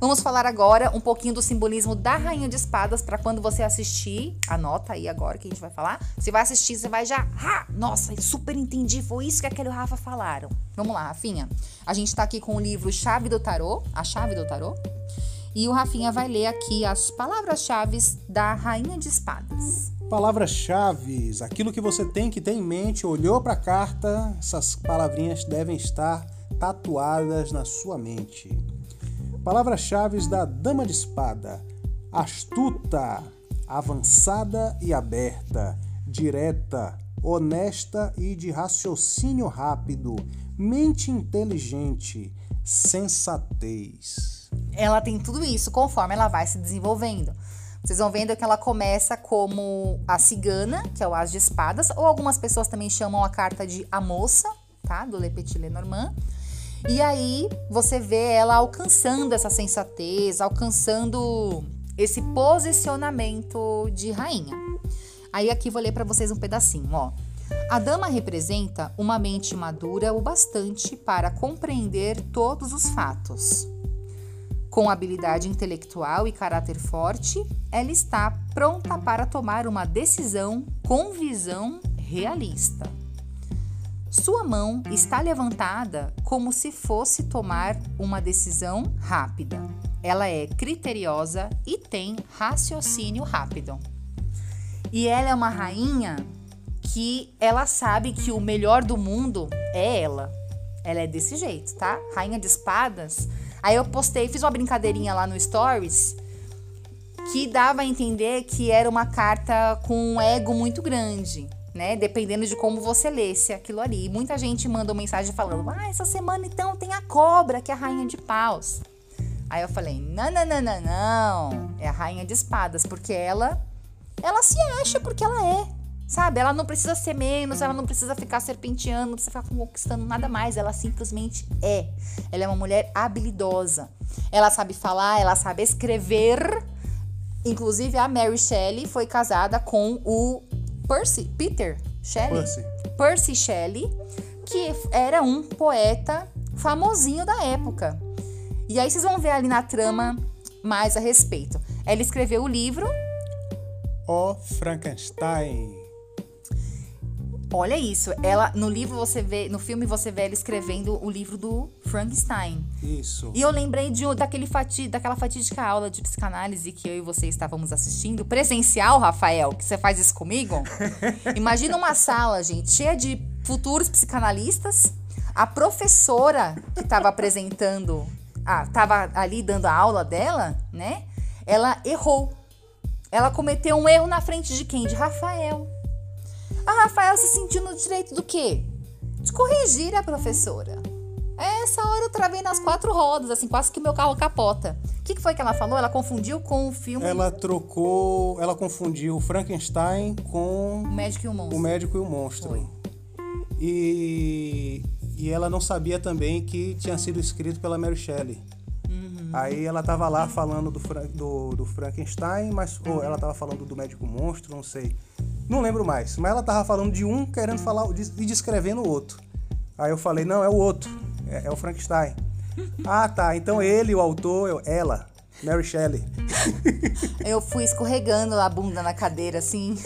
Vamos falar agora um pouquinho do simbolismo da Rainha de Espadas para quando você assistir. Anota aí agora que a gente vai falar. Você vai assistir, você vai já. Ah, nossa, super entendi. Foi isso que aquele Rafa falaram. Vamos lá, Rafinha. A gente tá aqui com o livro Chave do Tarô, a Chave do Tarô. E o Rafinha vai ler aqui as palavras-chave da Rainha de Espadas. Palavras-chave, aquilo que você tem que ter em mente, olhou para a carta, essas palavrinhas devem estar tatuadas na sua mente. Palavras-chave da Dama de Espada: astuta, avançada e aberta, direta, honesta e de raciocínio rápido, mente inteligente, sensatez. Ela tem tudo isso conforme ela vai se desenvolvendo. Vocês vão vendo que ela começa como a cigana, que é o as de espadas, ou algumas pessoas também chamam a carta de a moça, tá? Do Le Petit Lenormand. E aí você vê ela alcançando essa sensatez, alcançando esse posicionamento de rainha. Aí aqui vou ler para vocês um pedacinho, ó. A dama representa uma mente madura o bastante para compreender todos os fatos. Com habilidade intelectual e caráter forte, ela está pronta para tomar uma decisão com visão realista. Sua mão está levantada como se fosse tomar uma decisão rápida. Ela é criteriosa e tem raciocínio rápido. E ela é uma rainha que ela sabe que o melhor do mundo é ela. Ela é desse jeito, tá? Rainha de espadas. Aí eu postei, fiz uma brincadeirinha lá no Stories que dava a entender que era uma carta com um ego muito grande né? Dependendo de como você lesse aquilo ali. E muita gente mandou mensagem falando: Ah, essa semana então tem a cobra, que é a rainha de paus. Aí eu falei: Não, não, não, não, não. É a rainha de espadas, porque ela ela se acha porque ela é. Sabe? Ela não precisa ser menos, ela não precisa ficar serpenteando, não precisa ficar conquistando nada mais. Ela simplesmente é. Ela é uma mulher habilidosa. Ela sabe falar, ela sabe escrever. Inclusive, a Mary Shelley foi casada com o Percy, Peter Shelley, Percy. Percy Shelley, que era um poeta famosinho da época. E aí vocês vão ver ali na trama mais a respeito. Ela escreveu o livro O Frankenstein. Olha isso, ela no livro você vê, no filme você vê ela escrevendo o livro do Frankenstein. Isso. E eu lembrei de daquele fati, daquela fatídica aula de psicanálise que eu e você estávamos assistindo, presencial, Rafael, que você faz isso comigo. Imagina uma sala, gente, cheia de futuros psicanalistas, a professora que estava apresentando, ah, estava ali dando a aula dela, né? Ela errou. Ela cometeu um erro na frente de quem? De Rafael. A Rafael se sentiu no direito do quê? De corrigir a professora. Essa hora eu travei nas quatro rodas, assim, quase que meu carro capota. O que, que foi que ela falou? Ela confundiu com o filme. Ela trocou. Ela confundiu Frankenstein com. O Médico e o Monstro. O Médico e o Monstro. E, e ela não sabia também que tinha sido escrito pela Mary Shelley. Uhum. Aí ela tava lá falando do, do, do Frankenstein, mas ou ela tava falando do Médico Monstro, não sei. Não lembro mais. Mas ela tava falando de um querendo falar e descrevendo o outro. Aí eu falei, não, é o outro. É, é o Frankenstein. ah, tá. Então ele, o autor, eu, ela. Mary Shelley. eu fui escorregando a bunda na cadeira, assim.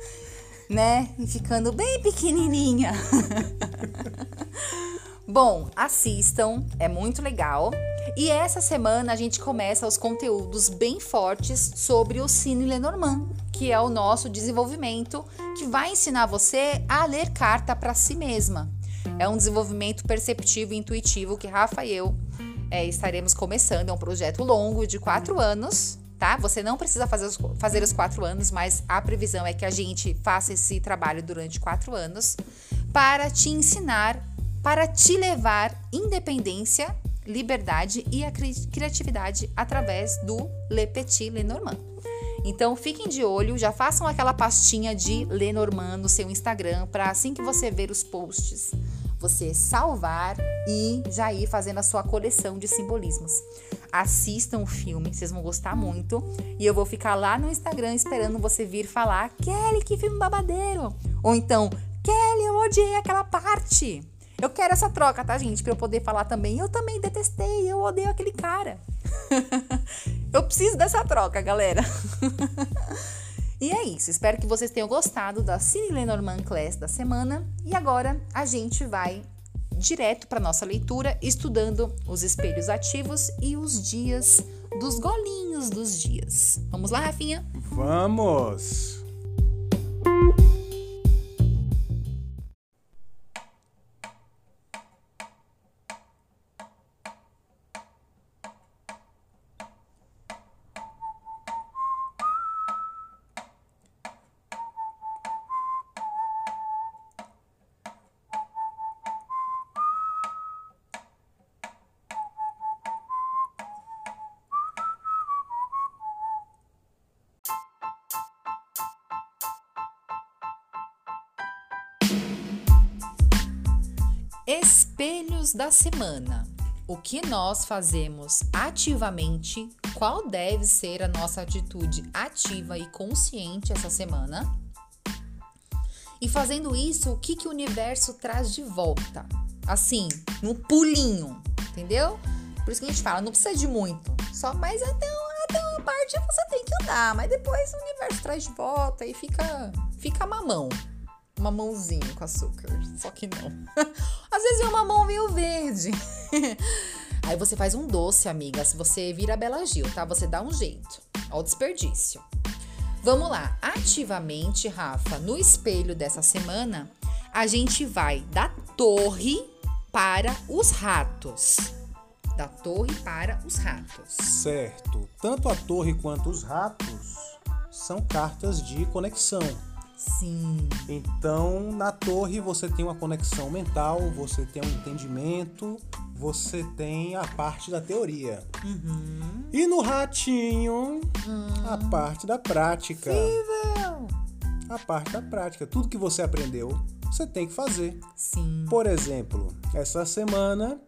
né? E ficando bem pequenininha. Bom, assistam, é muito legal. E essa semana a gente começa os conteúdos bem fortes sobre o Cine Lenormand, que é o nosso desenvolvimento que vai ensinar você a ler carta para si mesma. É um desenvolvimento perceptivo e intuitivo que Rafa e eu é, estaremos começando. É um projeto longo de quatro anos, tá? Você não precisa fazer os, fazer os quatro anos, mas a previsão é que a gente faça esse trabalho durante quatro anos para te ensinar, para te levar independência, liberdade e a cri criatividade através do Le Petit Lenormand. Então fiquem de olho, já façam aquela pastinha de Lenormand no seu Instagram para assim que você ver os posts, você salvar e já ir fazendo a sua coleção de simbolismos. Assistam o filme, vocês vão gostar muito. E eu vou ficar lá no Instagram esperando você vir falar: Kelly, que filme babadeiro! Ou então, Kelly, eu odiei aquela parte. Eu quero essa troca, tá, gente? Pra eu poder falar também. Eu também detestei, eu odeio aquele cara. eu preciso dessa troca, galera. e é isso. Espero que vocês tenham gostado da Cine Lenormand Class da semana. E agora a gente vai direto para nossa leitura, estudando os espelhos ativos e os dias dos golinhos dos dias. Vamos lá, Rafinha? Vamos! Da semana. O que nós fazemos ativamente? Qual deve ser a nossa atitude ativa e consciente essa semana? E fazendo isso, o que, que o universo traz de volta? Assim, no pulinho, entendeu? Por isso que a gente fala, não precisa de muito, só mais até, até uma parte você tem que andar, mas depois o universo traz de volta e fica, fica mamão mamãozinho com açúcar. Só que não. Às vezes é um mamão meio verde. Aí você faz um doce, amiga. Se você vira Bela Gil, tá? Você dá um jeito. Ó o desperdício. Vamos lá. Ativamente, Rafa, no espelho dessa semana, a gente vai da torre para os ratos. Da torre para os ratos. Certo. Tanto a torre quanto os ratos são cartas de conexão. Sim. Então, na torre você tem uma conexão mental, você tem um entendimento, você tem a parte da teoria. Uhum. E no ratinho, a parte da prática. Incrível! A parte da prática. Tudo que você aprendeu, você tem que fazer. Sim. Por exemplo, essa semana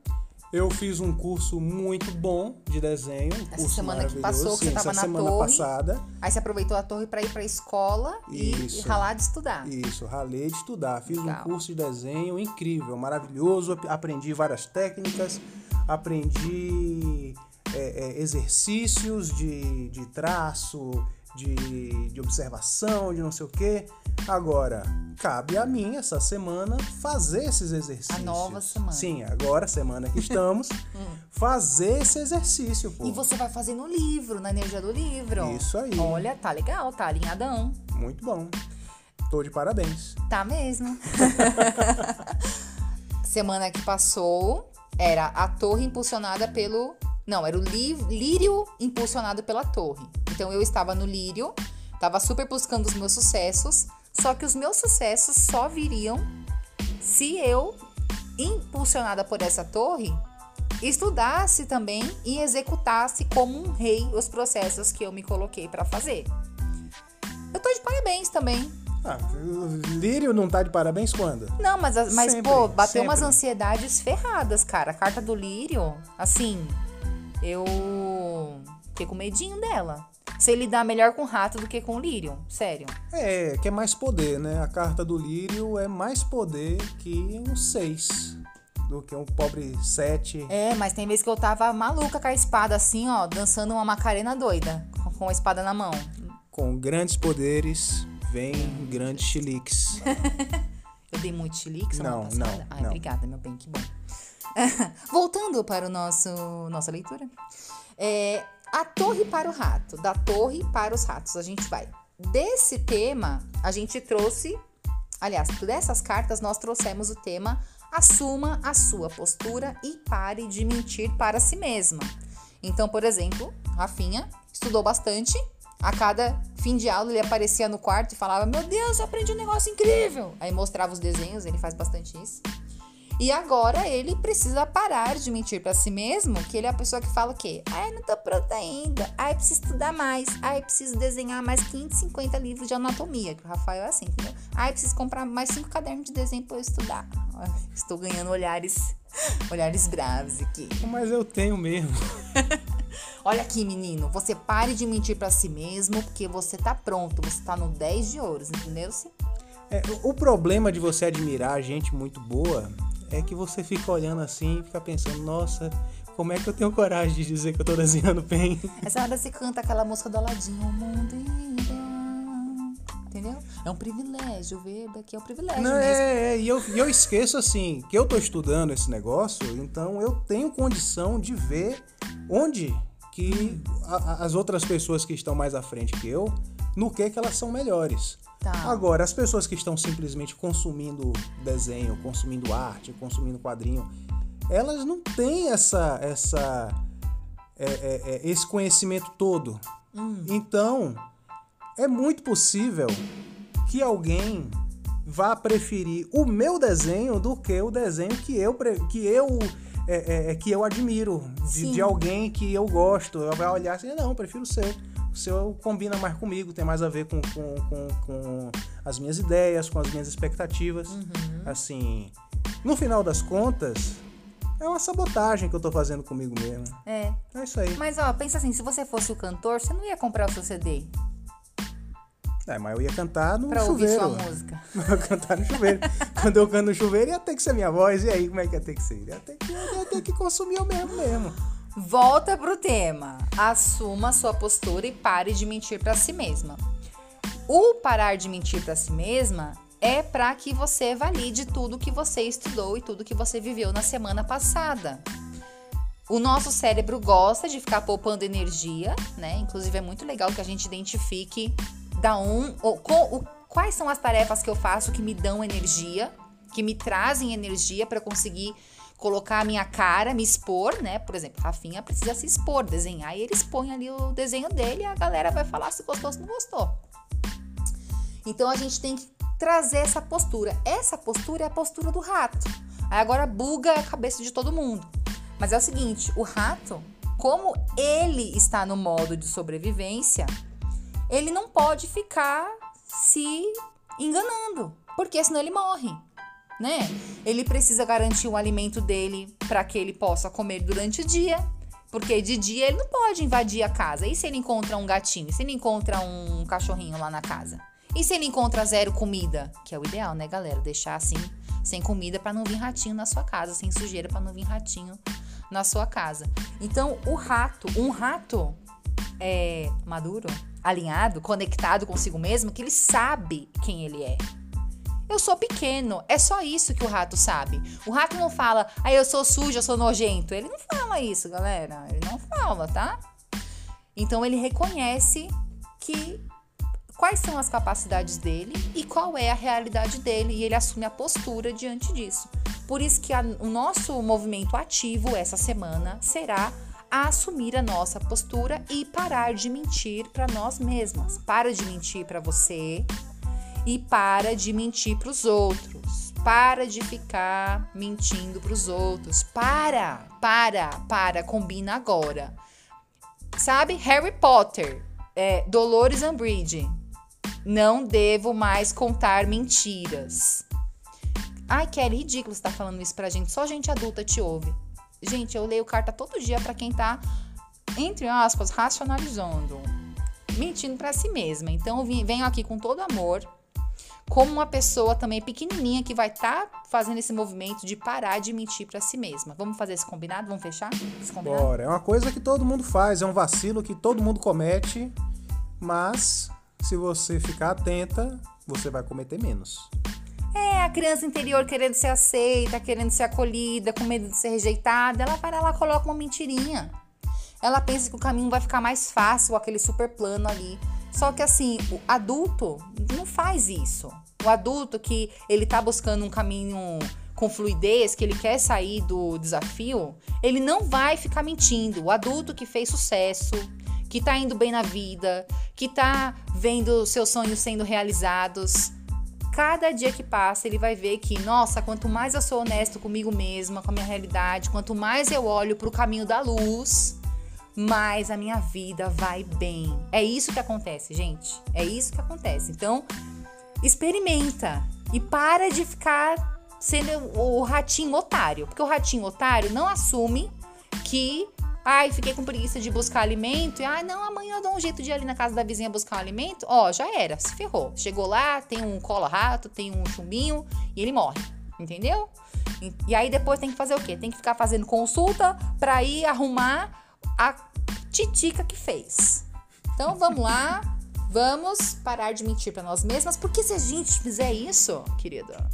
eu fiz um curso muito bom de desenho. Um essa semana que passou, que Sim, você estava na semana torre. passada. Aí você aproveitou a torre para ir para a escola e, e, ralar de estudar. Isso, ralei de estudar. Fiz Legal. um curso de desenho incrível, maravilhoso. Aprendi várias técnicas, aprendi é, é, exercícios de, de traço, de, de observação, de não sei o quê. Agora, cabe a mim essa semana fazer esses exercícios. A nova semana. Sim, agora, semana que estamos, fazer esse exercício, pô. E você vai fazer no livro, na energia do livro. Isso aí. Olha, tá legal, tá alinhadão. Muito bom. Tô de parabéns. Tá mesmo. semana que passou era a torre impulsionada pelo. Não, era o lírio impulsionado pela torre. Então eu estava no lírio, estava super buscando os meus sucessos só que os meus sucessos só viriam se eu, impulsionada por essa torre, estudasse também e executasse como um rei os processos que eu me coloquei para fazer. Eu tô de parabéns também. Ah, Lírio não tá de parabéns quando? Não, mas, mas Sempre, pô, bateu sempre. umas ansiedades ferradas, cara. A carta do Lírio, assim, eu fiquei com medinho dela. Sei lidar melhor com rato do que com lírio, sério. É, que é mais poder, né? A carta do lírio é mais poder que um 6 do que um pobre 7. É, mas tem vezes que eu tava maluca com a espada assim, ó, dançando uma macarena doida, com a espada na mão. Com grandes poderes vem grandes chiliques. eu dei muito chilique semana Não, passada? não, Ai, não. obrigada, meu bem, que bom. Voltando para o nosso nossa leitura. É, a torre para o rato, da torre para os ratos. A gente vai. Desse tema, a gente trouxe, aliás, dessas cartas nós trouxemos o tema Assuma a sua postura e pare de mentir para si mesma. Então, por exemplo, Rafinha estudou bastante. A cada fim de aula ele aparecia no quarto e falava: Meu Deus, eu aprendi um negócio incrível. Aí mostrava os desenhos, ele faz bastante isso. E agora ele precisa parar de mentir para si mesmo, que ele é a pessoa que fala o quê? Ai, não tô pronta ainda. Ai, preciso estudar mais. Ai, preciso desenhar mais 550 livros de anatomia, que o Rafael é assim, entendeu? Ai, preciso comprar mais cinco cadernos de desenho para eu estudar. Estou ganhando olhares, olhares bravos aqui. Mas eu tenho mesmo. Olha aqui, menino, você pare de mentir para si mesmo, porque você tá pronto, você tá no 10 de ouros, entendeu? -se? É, o problema de você admirar gente muito boa é que você fica olhando assim fica pensando, nossa, como é que eu tenho coragem de dizer que eu tô desenhando bem? Essa hora você canta aquela música do Aladinho, o mundo irá. Entendeu? É um privilégio, ver daqui é um privilégio Não, mesmo. É, é, e eu, eu esqueço assim, que eu tô estudando esse negócio, então eu tenho condição de ver onde que a, as outras pessoas que estão mais à frente que eu, no que que elas são melhores. Tá. Agora, as pessoas que estão simplesmente consumindo desenho, consumindo arte, consumindo quadrinho, elas não têm essa, essa, é, é, é, esse conhecimento todo. Hum. Então, é muito possível que alguém vá preferir o meu desenho do que o desenho que eu, que eu, é, é, que eu admiro, de, de, alguém que eu gosto. Eu vai olhar assim, não, prefiro o seu seu combina mais comigo, tem mais a ver com, com, com, com as minhas ideias, com as minhas expectativas. Uhum. Assim, no final das contas, é uma sabotagem que eu tô fazendo comigo mesmo. É. É isso aí. Mas ó, pensa assim, se você fosse o cantor, você não ia comprar o seu CD. É, mas eu ia cantar no pra chuveiro. Ouvir sua música. Eu ia cantar no chuveiro. Quando eu canto no chuveiro, ia ter que ser minha voz. E aí, como é que ia ter que ser? Ia ter que, ia ter que consumir eu mesmo mesmo. Volta pro tema. Assuma sua postura e pare de mentir para si mesma. O parar de mentir para si mesma é para que você valide tudo que você estudou e tudo que você viveu na semana passada. O nosso cérebro gosta de ficar poupando energia, né? Inclusive é muito legal que a gente identifique da um, ou, com, o, quais são as tarefas que eu faço que me dão energia, que me trazem energia para conseguir colocar a minha cara, me expor, né? Por exemplo, Rafinha precisa se expor, desenhar, e ele expõe ali o desenho dele e a galera vai falar se gostou ou se não gostou. Então a gente tem que trazer essa postura. Essa postura é a postura do rato. Aí agora buga a cabeça de todo mundo. Mas é o seguinte, o rato, como ele está no modo de sobrevivência, ele não pode ficar se enganando, porque senão ele morre né? Ele precisa garantir o alimento dele para que ele possa comer durante o dia. Porque de dia ele não pode invadir a casa. E se ele encontra um gatinho? E se ele encontra um cachorrinho lá na casa? E se ele encontra zero comida? Que é o ideal, né, galera? Deixar assim, sem comida, para não vir ratinho na sua casa, sem sujeira, para não vir ratinho na sua casa. Então, o rato, um rato é maduro, alinhado, conectado consigo mesmo, que ele sabe quem ele é. Eu sou pequeno. É só isso que o rato sabe. O rato não fala, ah, eu sou sujo, eu sou nojento. Ele não fala isso, galera. Ele não fala, tá? Então ele reconhece que quais são as capacidades dele e qual é a realidade dele e ele assume a postura diante disso. Por isso que a, o nosso movimento ativo essa semana será a assumir a nossa postura e parar de mentir para nós mesmas. Para de mentir para você, e para de mentir para os outros. Para de ficar mentindo para os outros. Para, para, para, combina agora. Sabe? Harry Potter, é, Dolores Umbridge. Não devo mais contar mentiras. Ai, Kelly, ridículo você tá falando isso pra gente. Só gente adulta te ouve. Gente, eu leio carta todo dia para quem tá, entre aspas, racionalizando. Mentindo para si mesma. Então, eu venho aqui com todo amor como uma pessoa também pequenininha que vai estar tá fazendo esse movimento de parar de mentir para si mesma. Vamos fazer esse combinado? Vamos fechar? Esse combinado? Bora. É uma coisa que todo mundo faz, é um vacilo que todo mundo comete, mas se você ficar atenta, você vai cometer menos. É, a criança interior querendo ser aceita, querendo ser acolhida, com medo de ser rejeitada, ela vai lá coloca uma mentirinha. Ela pensa que o caminho vai ficar mais fácil, aquele super plano ali. Só que assim, o adulto não faz isso. O adulto que ele tá buscando um caminho com fluidez, que ele quer sair do desafio, ele não vai ficar mentindo. O adulto que fez sucesso, que tá indo bem na vida, que tá vendo seus sonhos sendo realizados, cada dia que passa ele vai ver que, nossa, quanto mais eu sou honesto comigo mesma, com a minha realidade, quanto mais eu olho para o caminho da luz, mais a minha vida vai bem. É isso que acontece, gente. É isso que acontece. Então, experimenta e para de ficar sendo o ratinho otário, porque o ratinho otário não assume que Ai, fiquei com preguiça de buscar alimento. E, ai, não, amanhã eu dou um jeito de ir ali na casa da vizinha buscar um alimento. Ó, já era, se ferrou. Chegou lá, tem um cola-rato, tem um chumbinho e ele morre. Entendeu? E, e aí depois tem que fazer o quê? Tem que ficar fazendo consulta pra ir arrumar a titica que fez. Então vamos lá. Vamos parar de mentir para nós mesmas, porque se a gente fizer isso, querida,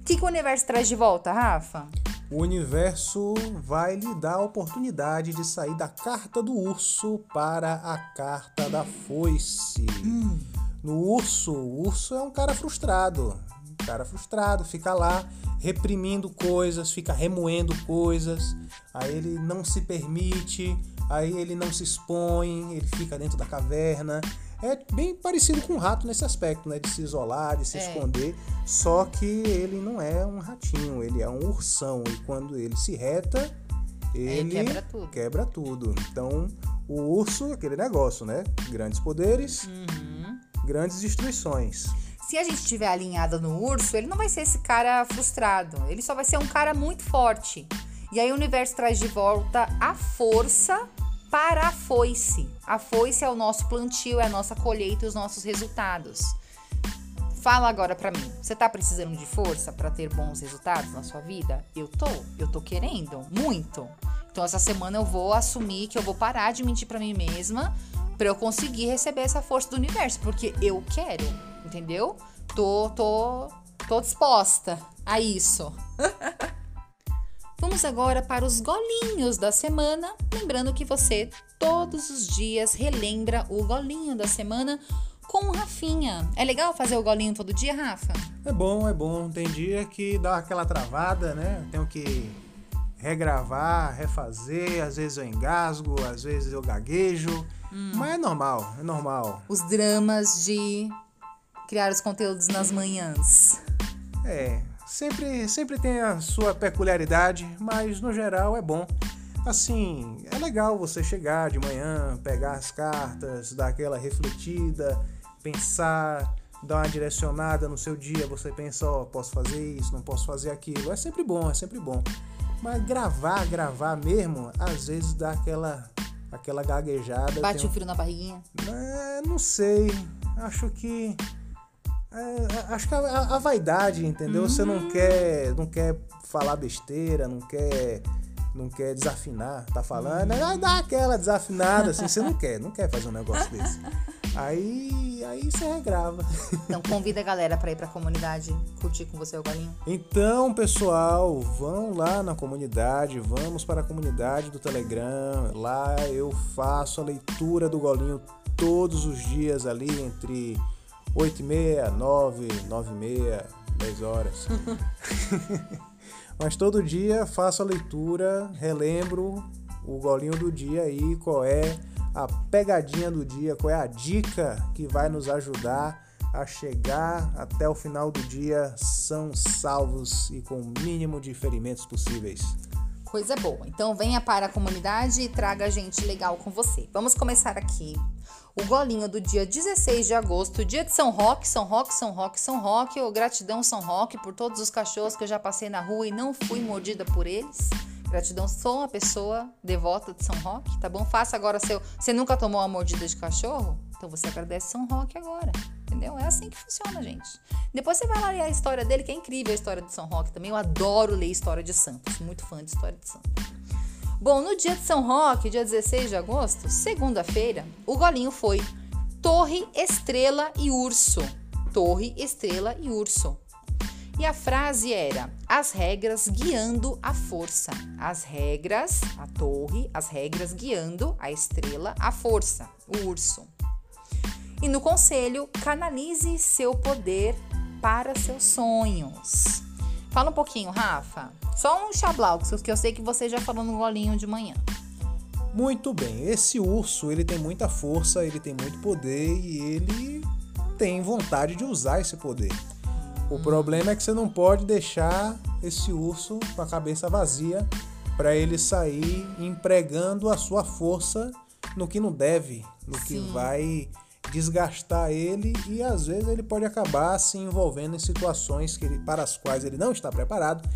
o que, que o universo traz de volta, Rafa? O universo vai lhe dar a oportunidade de sair da carta do urso para a carta da foice. Hum. No urso, o urso é um cara frustrado. Cara frustrado, fica lá reprimindo coisas, fica remoendo coisas, aí ele não se permite, aí ele não se expõe, ele fica dentro da caverna é bem parecido com um rato nesse aspecto, né? De se isolar, de se é. esconder. Só que ele não é um ratinho, ele é um ursão. E quando ele se reta, ele quebra tudo. quebra tudo. Então, o urso, aquele negócio, né? Grandes poderes, uhum. grandes destruições. Se a gente estiver alinhada no urso, ele não vai ser esse cara frustrado. Ele só vai ser um cara muito forte. E aí o universo traz de volta a força para a foice. A foice é o nosso plantio, é a nossa colheita e os nossos resultados. Fala agora para mim. Você tá precisando de força para ter bons resultados na sua vida? Eu tô, eu tô querendo muito. Então essa semana eu vou assumir que eu vou parar de mentir para mim mesma para eu conseguir receber essa força do universo, porque eu quero, entendeu? Tô tô tô disposta a isso. Vamos agora para os golinhos da semana. Lembrando que você todos os dias relembra o golinho da semana com o Rafinha. É legal fazer o golinho todo dia, Rafa? É bom, é bom. Tem dia que dá aquela travada, né? Tenho que regravar, refazer, às vezes eu engasgo, às vezes eu gaguejo, hum. mas é normal, é normal. Os dramas de criar os conteúdos nas manhãs. É, Sempre, sempre tem a sua peculiaridade, mas no geral é bom. Assim, é legal você chegar de manhã, pegar as cartas, dar aquela refletida, pensar, dar uma direcionada no seu dia. Você pensa, ó, oh, posso fazer isso, não posso fazer aquilo. É sempre bom, é sempre bom. Mas gravar, gravar mesmo, às vezes dá aquela aquela gaguejada. Bate tenho... o frio na barriguinha? É, não sei. Acho que é, acho que a, a, vaidade, entendeu? Uhum. Você não quer, não quer falar besteira, não quer, não quer desafinar, tá falando, uhum. dá aquela desafinada assim, você não quer, não quer fazer um negócio desse. Aí, aí você regrava. Então convida a galera para ir para a comunidade curtir com você o golinho. Então, pessoal, vão lá na comunidade, vamos para a comunidade do Telegram. Lá eu faço a leitura do golinho todos os dias ali entre 8 e meia, 9, 9 e meia, 10 horas. Mas todo dia faço a leitura, relembro o golinho do dia aí, qual é a pegadinha do dia, qual é a dica que vai nos ajudar a chegar até o final do dia são salvos e com o mínimo de ferimentos possíveis. Coisa boa. Então venha para a comunidade e traga gente legal com você. Vamos começar aqui o golinho do dia 16 de agosto, dia de São Roque, São Roque, São Roque, São Roque, ou gratidão São Roque por todos os cachorros que eu já passei na rua e não fui mordida por eles. Gratidão, sou uma pessoa devota de São Roque, tá bom? Faça agora seu. Você nunca tomou uma mordida de cachorro? Então você agradece São Roque agora. Entendeu? É assim que funciona, gente. Depois você vai lá ler a história dele, que é incrível a história de São Roque também. Eu adoro ler história de santos. Muito fã de história de santos. Bom, no dia de São Roque, dia 16 de agosto, segunda-feira, o golinho foi Torre, Estrela e Urso. Torre, Estrela e Urso. E a frase era: as regras guiando a força. As regras, a torre, as regras guiando a estrela, a força, o urso. E no conselho, canalize seu poder para seus sonhos. Fala um pouquinho, Rafa. Só um chablau, que eu sei que você já falou no golinho de manhã. Muito bem, esse urso ele tem muita força, ele tem muito poder e ele tem vontade de usar esse poder. O hum. problema é que você não pode deixar esse urso com a cabeça vazia para ele sair empregando a sua força no que não deve, no Sim. que vai desgastar ele e às vezes ele pode acabar se envolvendo em situações que ele, para as quais ele não está preparado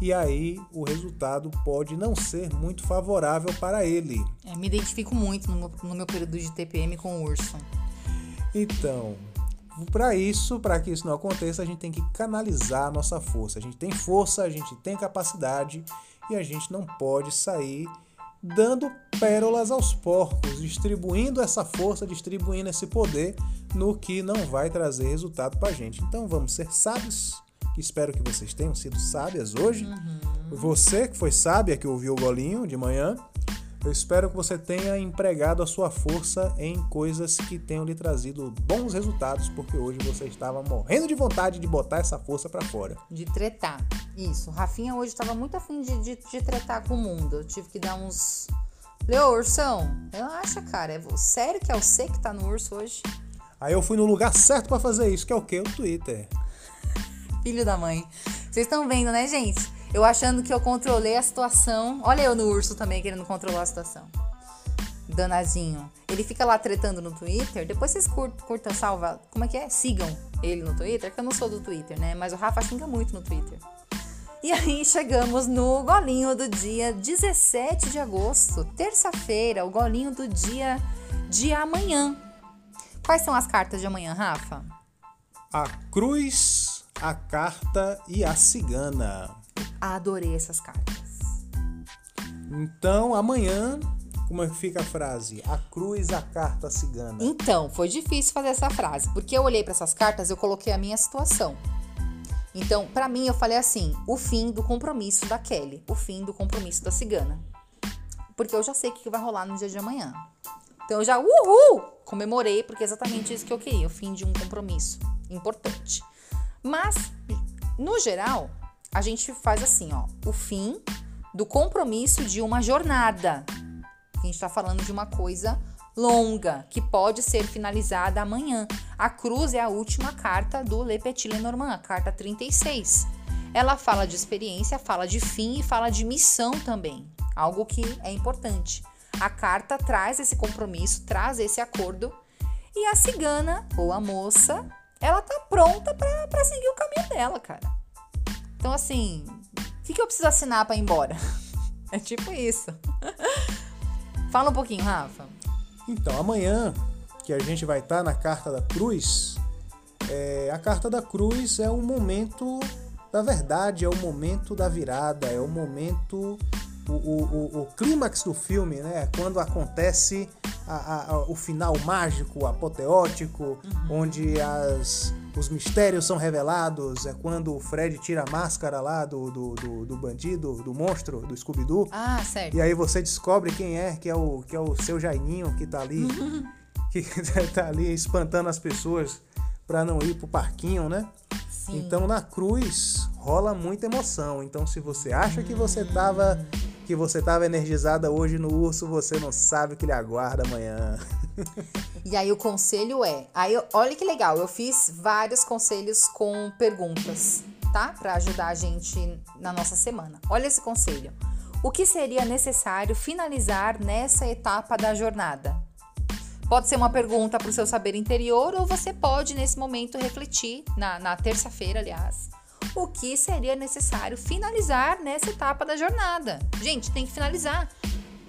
e aí o resultado pode não ser muito favorável para ele. É, me identifico muito no meu, no meu período de TPM com o urso. Então, para isso, para que isso não aconteça, a gente tem que canalizar a nossa força. A gente tem força, a gente tem capacidade e a gente não pode sair dando pérolas aos porcos, distribuindo essa força, distribuindo esse poder no que não vai trazer resultado para a gente. Então vamos ser sábios que espero que vocês tenham sido sábias hoje. Uhum. Você que foi sábia, que ouviu o golinho de manhã, eu espero que você tenha empregado a sua força em coisas que tenham lhe trazido bons resultados, porque hoje você estava morrendo de vontade de botar essa força para fora. De tretar. Isso. Rafinha hoje estava muito afim de, de, de, tretar com o mundo. Eu tive que dar uns. Leo, ursão, relaxa, cara. É sério que é você que tá no urso hoje? Aí eu fui no lugar certo para fazer isso, que é o quê? O Twitter. Filho da mãe. Vocês estão vendo, né, gente? Eu achando que eu controlei a situação. Olha eu no urso também querendo controlar a situação. Danadinho. Ele fica lá tretando no Twitter. Depois vocês curtam, curtam, salva. Como é que é? Sigam ele no Twitter, que eu não sou do Twitter, né? Mas o Rafa xinga muito no Twitter. E aí chegamos no golinho do dia 17 de agosto, terça-feira, o golinho do dia de amanhã. Quais são as cartas de amanhã, Rafa? A cruz a carta e a cigana. Adorei essas cartas. Então, amanhã, como é que fica a frase? A cruz, a carta, a cigana. Então, foi difícil fazer essa frase, porque eu olhei para essas cartas, eu coloquei a minha situação. Então, para mim, eu falei assim: o fim do compromisso da Kelly, o fim do compromisso da cigana. Porque eu já sei o que vai rolar no dia de amanhã. Então, eu já, uhul, comemorei, porque é exatamente isso que eu queria: o fim de um compromisso importante. Mas, no geral, a gente faz assim, ó, o fim do compromisso de uma jornada. A gente está falando de uma coisa longa que pode ser finalizada amanhã. A cruz é a última carta do Le Petit Lenormand, a carta 36. Ela fala de experiência, fala de fim e fala de missão também, algo que é importante. A carta traz esse compromisso, traz esse acordo e a cigana ou a moça ela tá pronta para seguir o caminho dela, cara. Então, assim, o que, que eu preciso assinar para ir embora? É tipo isso. Fala um pouquinho, Rafa. Então, amanhã, que a gente vai estar tá na Carta da Cruz, é, a Carta da Cruz é o momento da verdade, é o momento da virada, é o momento, o, o, o, clímax do filme, né? Quando acontece a, a, o final mágico, apoteótico, uhum. onde as, os mistérios são revelados. É quando o Fred tira a máscara lá do, do, do, do bandido, do monstro, do Scooby-Doo. Ah, certo. E aí você descobre quem é, que é o, que é o seu Jaininho que tá ali, uhum. que tá ali espantando as pessoas para não ir pro parquinho, né? Sim. Então na cruz rola muita emoção. Então se você acha que você tava que você estava energizada hoje no urso, você não sabe o que lhe aguarda amanhã. E aí o conselho é, aí olha que legal, eu fiz vários conselhos com perguntas, tá? Para ajudar a gente na nossa semana. Olha esse conselho. O que seria necessário finalizar nessa etapa da jornada? Pode ser uma pergunta para o seu saber interior ou você pode, nesse momento, refletir, na, na terça-feira, aliás, o que seria necessário finalizar nessa etapa da jornada. Gente, tem que finalizar.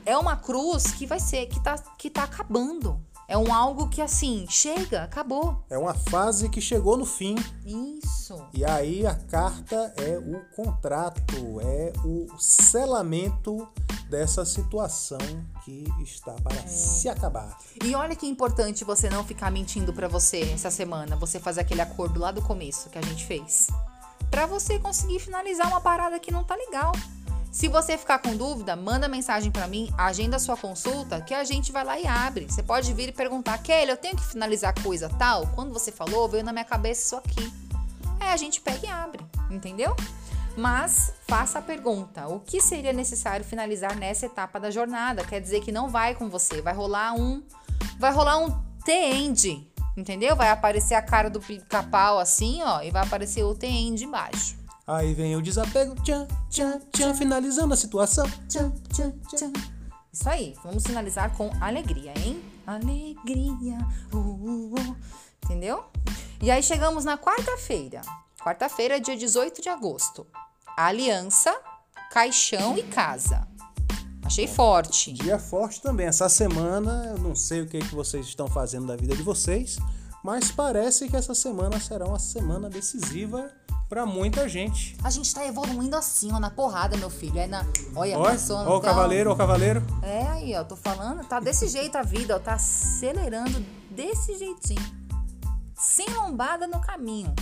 É uma cruz que vai ser, que tá, que tá acabando. É um algo que assim, chega, acabou. É uma fase que chegou no fim. Isso. E aí a carta é o contrato, é o selamento dessa situação que está para é. se acabar. E olha que importante você não ficar mentindo para você essa semana, você fazer aquele acordo lá do começo que a gente fez para você conseguir finalizar uma parada que não tá legal. Se você ficar com dúvida, manda mensagem para mim, agenda sua consulta, que a gente vai lá e abre. Você pode vir e perguntar, Kelly, eu tenho que finalizar coisa tal? Quando você falou, veio na minha cabeça isso aqui. É, a gente pega e abre, entendeu? Mas faça a pergunta: o que seria necessário finalizar nessa etapa da jornada? Quer dizer que não vai com você, vai rolar um vai rolar um T-end, entendeu? Vai aparecer a cara do pica-pau assim, ó, e vai aparecer o T-end embaixo. Aí vem o desapego, tchan, tchan, tchan, finalizando a situação. Tchan, tchan, tchan. Isso aí, vamos finalizar com alegria, hein? Alegria, uh, uh, uh. entendeu? E aí chegamos na quarta-feira. Quarta-feira, dia 18 de agosto. Aliança, caixão e casa. Achei forte. Dia forte também. Essa semana, eu não sei o que, que vocês estão fazendo da vida de vocês, mas parece que essa semana será uma semana decisiva para muita gente. A gente tá evoluindo assim, ó, na porrada, meu filho. É na. Olha, Olha pensou, ó, o cavaleiro, ó, o cavaleiro. É aí, ó, tô falando, tá desse jeito a vida, ó, tá acelerando desse jeitinho. Sem lombada no caminho.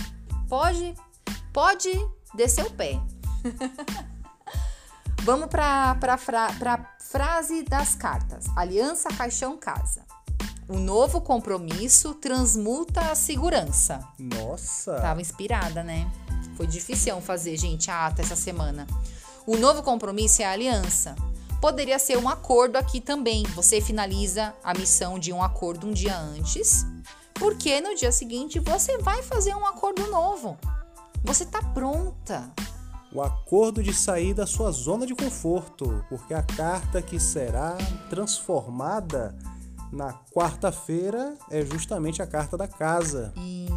Pode, pode descer o pé. Vamos para a fra, frase das cartas: Aliança, caixão, casa. O novo compromisso transmuta a segurança. Nossa! Tava inspirada, né? Foi difícil fazer, gente, a ata essa semana. O novo compromisso é a aliança. Poderia ser um acordo aqui também. Você finaliza a missão de um acordo um dia antes, porque no dia seguinte você vai fazer um acordo novo. Você tá pronta o acordo de sair da sua zona de conforto, porque a carta que será transformada na quarta-feira é justamente a carta da casa.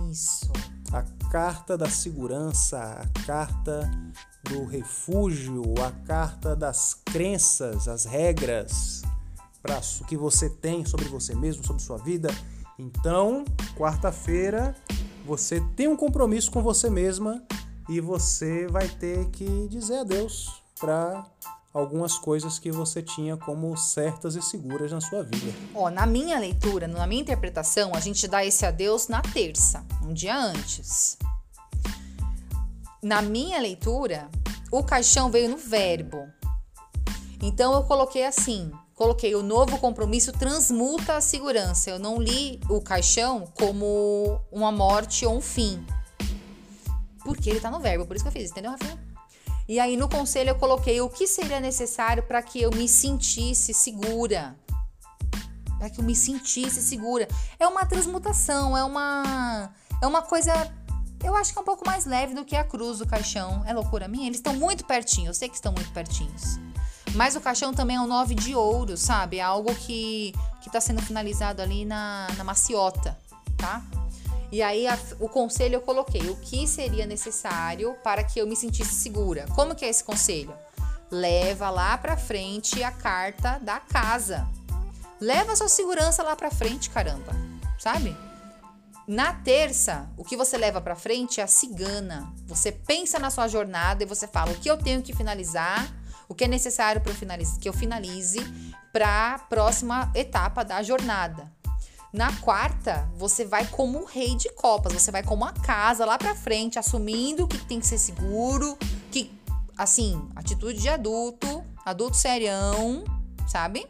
Isso. A carta da segurança, a carta do refúgio, a carta das crenças, as regras para o que você tem sobre você mesmo, sobre sua vida. Então, quarta-feira, você tem um compromisso com você mesma e você vai ter que dizer adeus para algumas coisas que você tinha como certas e seguras na sua vida. Ó, na minha leitura, na minha interpretação, a gente dá esse adeus na terça, um dia antes. Na minha leitura, o caixão veio no verbo. Então eu coloquei assim, coloquei o novo compromisso transmuta a segurança. Eu não li o caixão como uma morte ou um fim. Porque ele tá no verbo, por isso que eu fiz, entendeu, Rafinha? E aí no conselho eu coloquei o que seria necessário para que eu me sentisse segura. Para que eu me sentisse segura. É uma transmutação, é uma é uma coisa eu acho que é um pouco mais leve do que a cruz do caixão. É loucura minha? Eles estão muito pertinho, eu sei que estão muito pertinhos. Mas o caixão também é um nove de ouro, sabe? É algo que, que tá sendo finalizado ali na, na maciota, tá? E aí a, o conselho eu coloquei o que seria necessário para que eu me sentisse segura. Como que é esse conselho? Leva lá para frente a carta da casa. Leva a sua segurança lá para frente, caramba. Sabe? Na terça, o que você leva para frente é a cigana. Você pensa na sua jornada e você fala o que eu tenho que finalizar, o que é necessário para que eu finalize para a próxima etapa da jornada. Na quarta, você vai como o rei de copas, você vai como a casa lá pra frente, assumindo que tem que ser seguro, que, assim, atitude de adulto, adulto serião, sabe?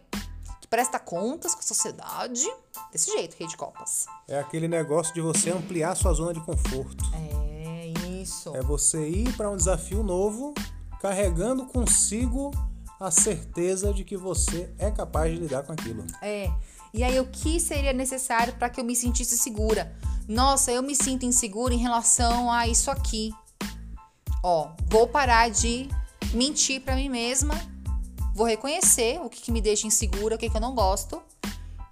Que presta contas com a sociedade. Desse jeito, rei de copas. É aquele negócio de você ampliar sua zona de conforto. É isso. É você ir para um desafio novo, carregando consigo a certeza de que você é capaz de lidar com aquilo. É. E aí, o que seria necessário para que eu me sentisse segura? Nossa, eu me sinto insegura em relação a isso aqui. Ó, vou parar de mentir para mim mesma, vou reconhecer o que, que me deixa insegura, o que, que eu não gosto,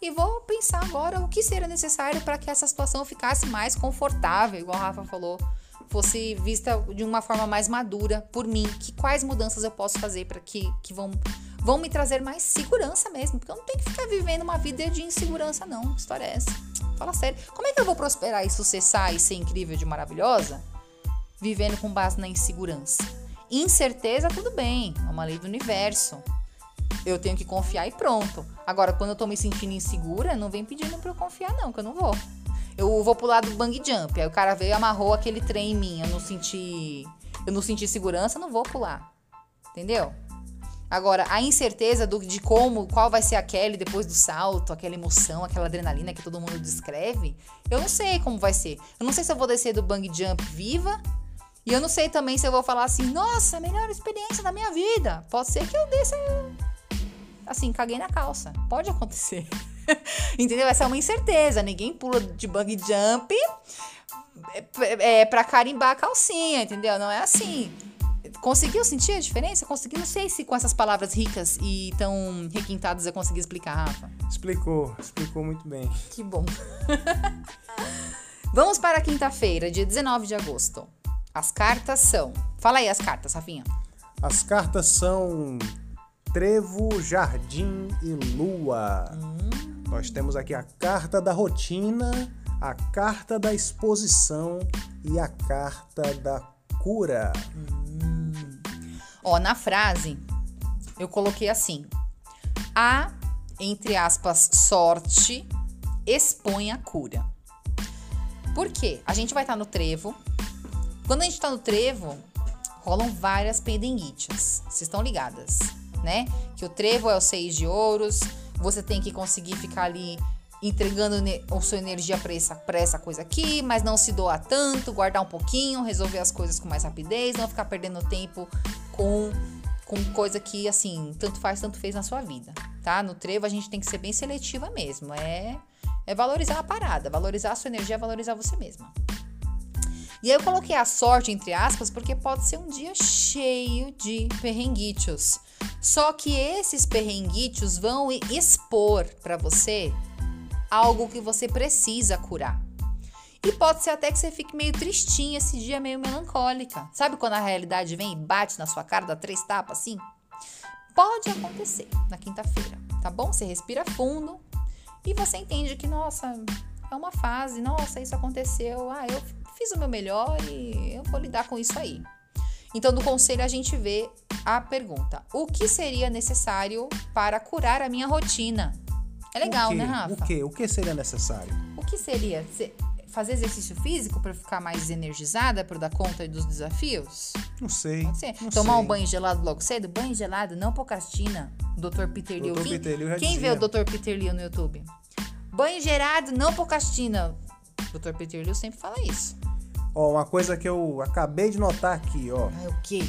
e vou pensar agora o que seria necessário para que essa situação ficasse mais confortável, igual a Rafa falou, fosse vista de uma forma mais madura por mim. Que quais mudanças eu posso fazer para que, que vão vão me trazer mais segurança mesmo. Porque eu não tenho que ficar vivendo uma vida de insegurança, não. Que história é essa? Fala sério. Como é que eu vou prosperar e sucessar e ser incrível de maravilhosa? Vivendo com base na insegurança. Incerteza, tudo bem. É uma lei do universo. Eu tenho que confiar e pronto. Agora, quando eu tô me sentindo insegura, não vem pedindo pra eu confiar, não, que eu não vou. Eu vou pular do bang jump. Aí o cara veio e amarrou aquele trem em mim. Eu não senti. Eu não senti segurança, não vou pular. Entendeu? Agora, a incerteza do, de como, qual vai ser a Kelly depois do salto, aquela emoção, aquela adrenalina que todo mundo descreve, eu não sei como vai ser. Eu não sei se eu vou descer do bang jump viva E eu não sei também se eu vou falar assim, nossa, melhor experiência da minha vida. Pode ser que eu desse. Assim, caguei na calça. Pode acontecer. Entendeu? Essa é uma incerteza. Ninguém pula de bug jump é, é, pra carimbar a calcinha, entendeu? Não é assim. Conseguiu sentir a diferença? Consegui. Não sei se com essas palavras ricas e tão requintadas eu consegui explicar, Rafa. Explicou, explicou muito bem. Que bom. Vamos para quinta-feira, dia 19 de agosto. As cartas são. Fala aí as cartas, Rafinha. As cartas são Trevo, Jardim e Lua. Hum. Nós temos aqui a carta da rotina, a carta da exposição e a carta da cura. Hum. Ó, na frase eu coloquei assim: a entre aspas sorte expõe a cura. Por quê? A gente vai estar no trevo, quando a gente tá no trevo, rolam várias pendenguites. Vocês estão ligadas, né? Que o trevo é o seis de ouros, você tem que conseguir ficar ali entregando a sua energia para essa, essa coisa aqui, mas não se doar tanto, guardar um pouquinho, resolver as coisas com mais rapidez, não ficar perdendo tempo com, com coisa que, assim, tanto faz, tanto fez na sua vida, tá? No trevo a gente tem que ser bem seletiva mesmo, é, é valorizar a parada, valorizar a sua energia, valorizar você mesma. E aí eu coloquei a sorte entre aspas porque pode ser um dia cheio de perrenguitos. Só que esses perrenguitos vão expor para você algo que você precisa curar. E pode ser até que você fique meio tristinha esse dia, meio melancólica. Sabe quando a realidade vem e bate na sua cara, dá três tapas assim? Pode acontecer na quinta-feira, tá bom? Você respira fundo e você entende que, nossa, é uma fase, nossa, isso aconteceu, ah, eu fiz o meu melhor e eu vou lidar com isso aí. Então, no conselho, a gente vê a pergunta: o que seria necessário para curar a minha rotina? É legal, né, Rafa? O que? O que seria necessário? O que seria? Fazer exercício físico para ficar mais energizada para dar conta dos desafios? Não sei. Pode ser. Tomar sei. um banho gelado logo cedo? Banho gelado não procrastina. Dr. Peter Liu. Quem, Peter quem vê o Dr. Peter Liu no YouTube? Banho gelado não procrastina. Dr. Peter Liu sempre fala isso. Ó, uma coisa que eu acabei de notar aqui, ó. Ah, o quê?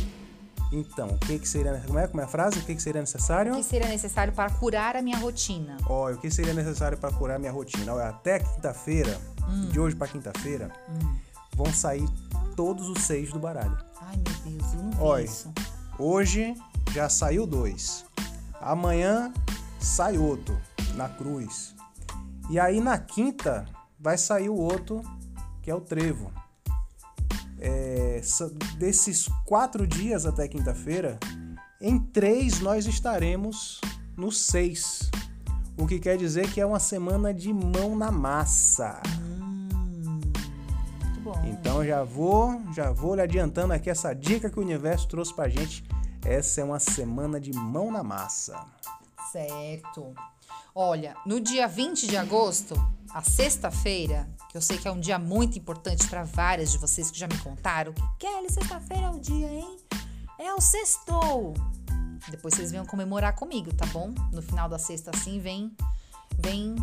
Então, o que, que seria. Como é, como é a frase? O que, que seria necessário? O que seria necessário para curar a minha rotina? Ó, o que seria necessário para curar a minha rotina? Ó, até quinta-feira, hum. de hoje para quinta-feira, hum. vão sair todos os seis do baralho. Ai, meu Deus, eu não vi Olha, isso. Hoje já saiu dois. Amanhã sai outro, na cruz. E aí na quinta vai sair o outro, que é o trevo é, desses quatro dias até quinta-feira, em três nós estaremos no seis. O que quer dizer que é uma semana de mão na massa. Hum, muito bom. Então já vou, já vou lhe adiantando aqui essa dica que o universo trouxe pra gente. Essa é uma semana de mão na massa. Certo. Olha, no dia 20 de agosto, a sexta-feira, que eu sei que é um dia muito importante para várias de vocês que já me contaram, que Kelly, sexta-feira é o dia, hein? É o sextou. Depois vocês venham comemorar comigo, tá bom? No final da sexta, assim, vem, vem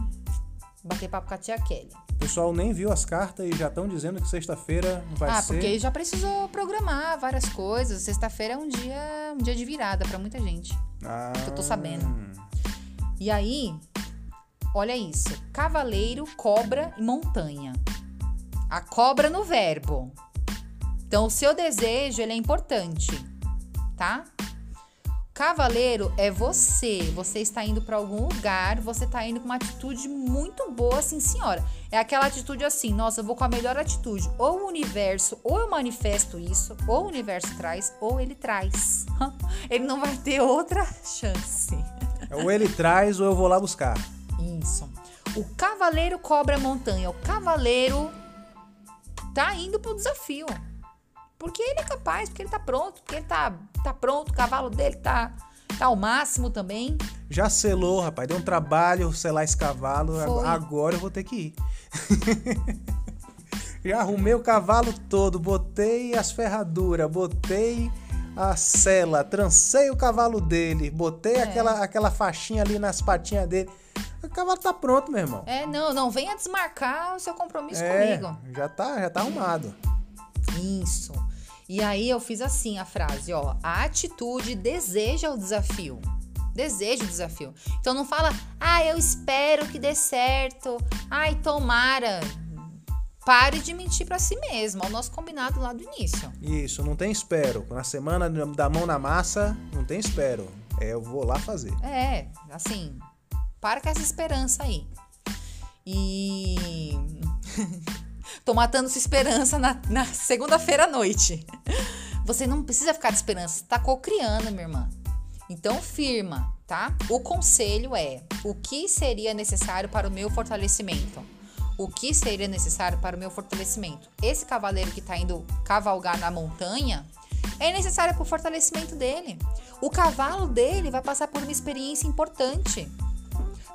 bater papo com a tia Kelly. O pessoal nem viu as cartas e já estão dizendo que sexta-feira vai ah, ser. Ah, porque já precisou programar várias coisas. Sexta-feira é um dia, um dia de virada para muita gente. Ah. Que eu tô sabendo. E aí, olha isso: cavaleiro, cobra e montanha. A cobra no verbo. Então, o seu desejo ele é importante, tá? Cavaleiro é você. Você está indo para algum lugar, você está indo com uma atitude muito boa, sim, senhora. É aquela atitude assim, nossa, eu vou com a melhor atitude. Ou o universo, ou eu manifesto isso, ou o universo traz, ou ele traz. ele não vai ter outra chance. Ou ele traz ou eu vou lá buscar. Isso. O cavaleiro cobra a montanha. O cavaleiro tá indo pro desafio. Porque ele é capaz, porque ele tá pronto, porque ele tá, tá pronto, o cavalo dele tá, tá ao máximo também. Já selou, rapaz. Deu um trabalho selar esse cavalo. Foi. Agora eu vou ter que ir. Já arrumei o cavalo todo, botei as ferraduras, botei a sela, trancei o cavalo dele, botei é. aquela, aquela faixinha ali nas patinhas dele. O cavalo tá pronto, meu irmão. É, não, não, venha desmarcar o seu compromisso é, comigo. Já tá, já tá arrumado. Isso. E aí eu fiz assim a frase, ó. A atitude deseja o desafio. Deseja o desafio. Então não fala, ah, eu espero que dê certo. Ai, tomara. Pare de mentir para si mesmo. É o nosso combinado lá do início. Isso, não tem espero. Na semana da mão na massa, não tem espero. É, eu vou lá fazer. É, assim, para com essa esperança aí. E. Tô matando sua esperança na, na segunda-feira à noite. Você não precisa ficar de esperança, tá cocriando, minha irmã. Então, firma, tá? O conselho é: o que seria necessário para o meu fortalecimento? O que seria necessário para o meu fortalecimento? Esse cavaleiro que está indo cavalgar na montanha é necessário para o fortalecimento dele. O cavalo dele vai passar por uma experiência importante.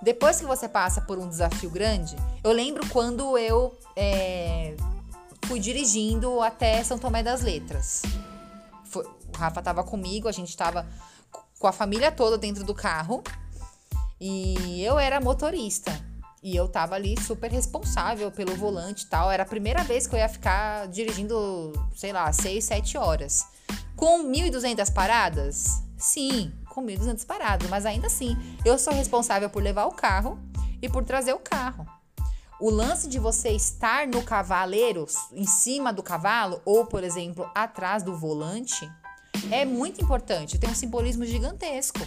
Depois que você passa por um desafio grande, eu lembro quando eu é, fui dirigindo até São Tomé das Letras. Foi, o Rafa estava comigo, a gente estava com a família toda dentro do carro e eu era motorista. E eu tava ali super responsável pelo volante e tal. Era a primeira vez que eu ia ficar dirigindo, sei lá, 6, 7 horas. Com 1.200 paradas? Sim, com 1.200 paradas, mas ainda assim, eu sou responsável por levar o carro e por trazer o carro. O lance de você estar no cavaleiro, em cima do cavalo, ou, por exemplo, atrás do volante, é muito importante, tem um simbolismo gigantesco.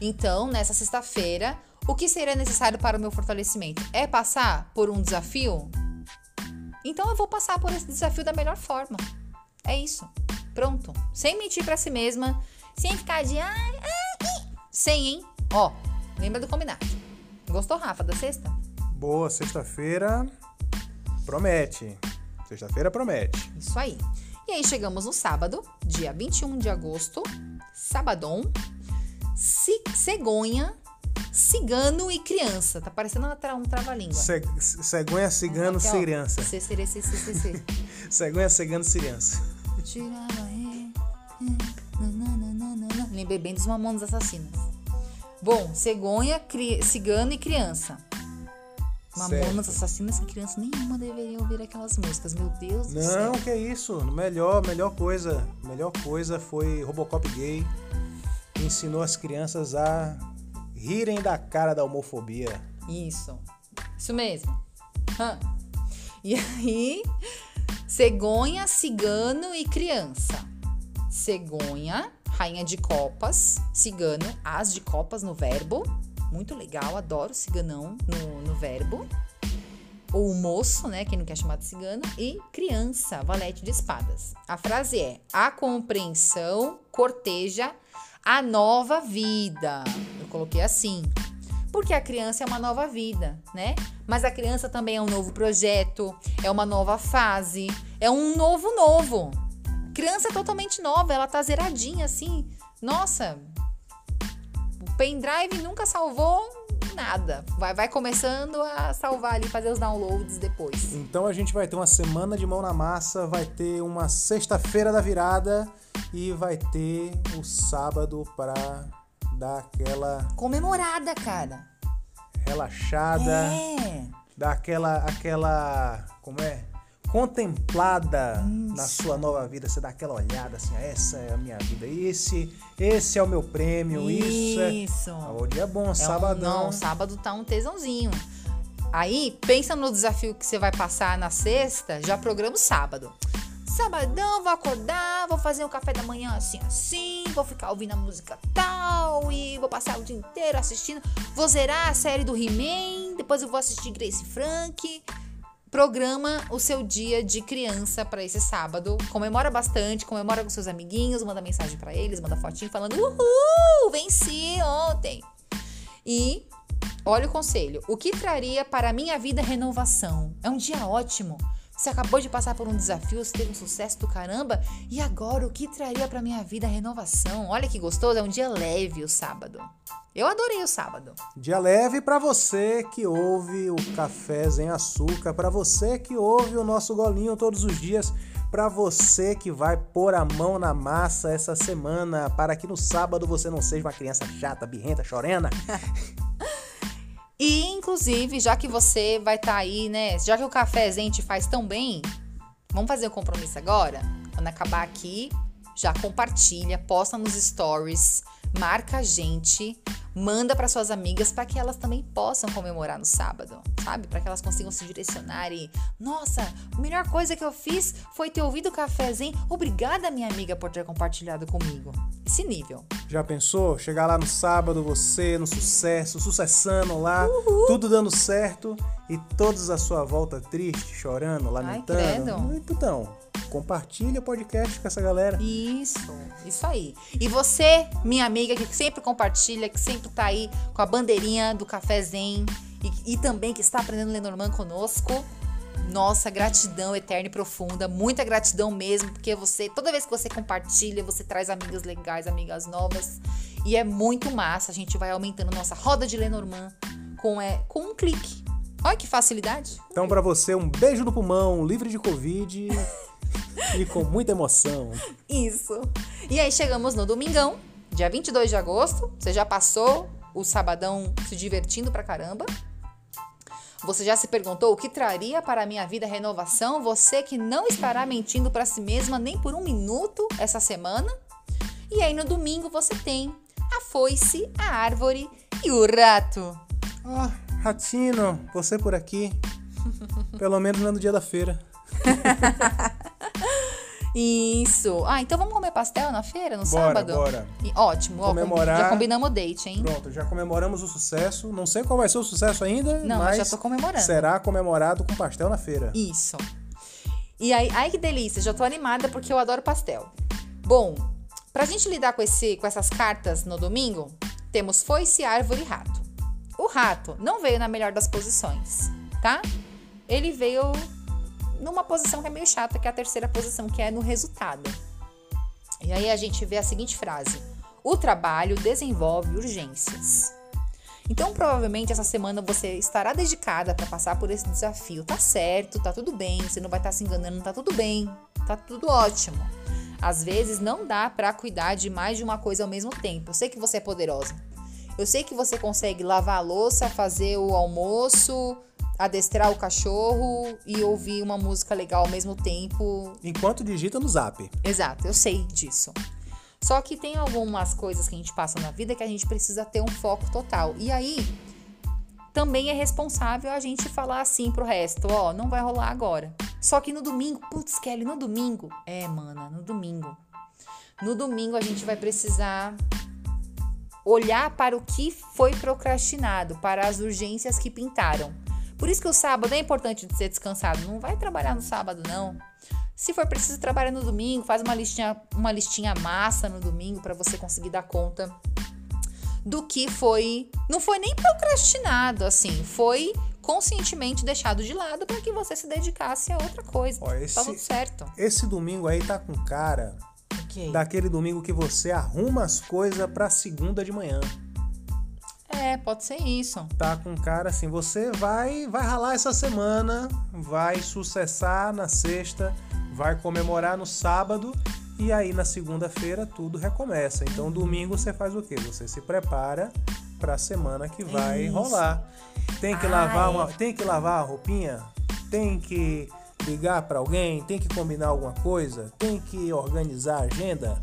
Então, nessa sexta-feira, o que seria necessário para o meu fortalecimento? É passar por um desafio? Então eu vou passar por esse desafio da melhor forma. É isso. Pronto. Sem mentir para si mesma, sem ficar de ai, ai, sem, hein? Ó, lembra do combinado. Gostou, Rafa, da sexta? Boa, sexta-feira promete. Sexta-feira promete. Isso aí. E aí chegamos no sábado, dia 21 de agosto, sabadão, cegonha, cigano e criança. Tá parecendo um trava-língua. Cegonha, cigano, Aqui, criança. Cegonha, cigano, criança. Lembrei bem dos mamonos assassinos. Bom, cegonha, cigano e criança. Mamonas assassinas que criança nenhuma deveria ouvir aquelas músicas. Meu Deus do céu. Não, que é isso. Melhor, melhor coisa. Melhor coisa foi Robocop gay. Que ensinou as crianças a rirem da cara da homofobia. Isso. Isso mesmo. E aí, cegonha, cigano e criança. Cegonha, rainha de copas, cigano, as de copas no verbo muito legal, adoro ciganão no, no verbo. Ou moço, né? Quem não quer chamar de cigano. E criança, valete de espadas. A frase é: a compreensão corteja a nova vida. Eu coloquei assim. Porque a criança é uma nova vida, né? Mas a criança também é um novo projeto, é uma nova fase, é um novo novo. Criança é totalmente nova, ela tá zeradinha assim. Nossa, pendrive nunca salvou nada. Vai, vai começando a salvar ali, fazer os downloads depois. Então a gente vai ter uma semana de mão na massa, vai ter uma sexta-feira da virada e vai ter o sábado para dar aquela comemorada, cara. Relaxada. É. Dar aquela aquela como é? Contemplada Isso. na sua nova vida, você dá aquela olhada assim, essa é a minha vida, esse, esse é o meu prêmio, isso, isso é. O dia é bom, é sabadão. Um, não, sábado tá um tesãozinho. Aí, pensa no desafio que você vai passar na sexta, já programa o sábado. Sabadão, vou acordar, vou fazer um café da manhã assim, assim, vou ficar ouvindo a música tal e vou passar o dia inteiro assistindo. Vou zerar a série do He-Man, depois eu vou assistir Grace Frank programa o seu dia de criança para esse sábado. Comemora bastante, comemora com seus amiguinhos, manda mensagem para eles, manda fotinho falando: "Uhul, venci ontem". E olha o conselho. O que traria para a minha vida renovação? É um dia ótimo. Você acabou de passar por um desafio, você teve um sucesso do caramba, e agora o que traria para minha vida renovação? Olha que gostoso, é um dia leve o sábado. Eu adorei o sábado. Dia leve para você que ouve o Café Sem Açúcar, para você que ouve o nosso golinho todos os dias, para você que vai pôr a mão na massa essa semana, para que no sábado você não seja uma criança chata, birrenta, chorena. e inclusive, já que você vai estar tá aí, né, já que o Café Zen te faz tão bem, vamos fazer um compromisso agora? Quando acabar aqui, já compartilha, posta nos stories, marca a gente, manda para suas amigas para que elas também possam comemorar no sábado, sabe? Para que elas consigam se direcionar e, nossa, a melhor coisa que eu fiz foi ter ouvido o cafezinho. Obrigada, minha amiga, por ter compartilhado comigo. Esse nível. Já pensou? Chegar lá no sábado, você no sucesso, sucessando lá, Uhul. tudo dando certo e todos à sua volta triste, chorando, lamentando. Ai, credo. Então, Compartilha o podcast com essa galera. Isso, isso aí. E você, minha amiga, que sempre compartilha, que sempre tá aí com a bandeirinha do Café Zen e, e também que está aprendendo Lenormand conosco. Nossa, gratidão eterna e profunda, muita gratidão mesmo, porque você, toda vez que você compartilha, você traz amigas legais, amigas novas, e é muito massa. A gente vai aumentando nossa roda de Lenormand com, é, com um clique. Olha que facilidade. Então, para você, um beijo no pulmão, livre de Covid. e com muita emoção. Isso. E aí chegamos no domingão, dia 22 de agosto. Você já passou o sabadão se divertindo pra caramba? Você já se perguntou o que traria para a minha vida renovação? Você que não estará mentindo para si mesma nem por um minuto essa semana? E aí no domingo você tem a foice, a árvore e o rato. Ah, ratinho, você por aqui. Pelo menos não é no dia da feira. Isso. Ah, então vamos comer pastel na feira, no bora, sábado? Bora, bora. Ótimo. Comemorar. Já combinamos o date, hein? Pronto, já comemoramos o sucesso. Não sei qual vai ser o sucesso ainda, Não, mas já tô comemorando. será comemorado com pastel na feira. Isso. E aí, ai que delícia, já tô animada porque eu adoro pastel. Bom, pra gente lidar com, esse, com essas cartas no domingo, temos foice, árvore e rato. O rato não veio na melhor das posições, tá? Ele veio numa posição que é meio chata, que é a terceira posição, que é no resultado. E aí a gente vê a seguinte frase: O trabalho desenvolve urgências. Então, provavelmente essa semana você estará dedicada para passar por esse desafio. Tá certo, tá tudo bem, você não vai estar tá se enganando, tá tudo bem, tá tudo ótimo. Às vezes não dá para cuidar de mais de uma coisa ao mesmo tempo. Eu sei que você é poderosa. Eu sei que você consegue lavar a louça, fazer o almoço, adestrar o cachorro e ouvir uma música legal ao mesmo tempo. Enquanto digita no zap. Exato, eu sei disso. Só que tem algumas coisas que a gente passa na vida que a gente precisa ter um foco total. E aí, também é responsável a gente falar assim pro resto, ó, não vai rolar agora. Só que no domingo, putz, Kelly, no domingo, é, mana, no domingo. No domingo a gente vai precisar olhar para o que foi procrastinado, para as urgências que pintaram. Por isso que o sábado é importante de ser descansado. Não vai trabalhar no sábado, não. Se for preciso, trabalha no domingo, faz uma listinha, uma listinha massa no domingo para você conseguir dar conta do que foi. Não foi nem procrastinado, assim, foi conscientemente deixado de lado para que você se dedicasse a outra coisa. Ó, esse, tá tudo certo. Esse domingo aí tá com cara okay. daquele domingo que você arruma as coisas para segunda de manhã. É, pode ser isso. Tá com cara assim, você vai vai ralar essa semana, vai sucessar na sexta, vai comemorar no sábado e aí na segunda-feira tudo recomeça. Então domingo você faz o quê? Você se prepara para a semana que vai isso. rolar. Tem que Ai. lavar uma, tem que lavar a roupinha, tem que ligar para alguém, tem que combinar alguma coisa, tem que organizar a agenda.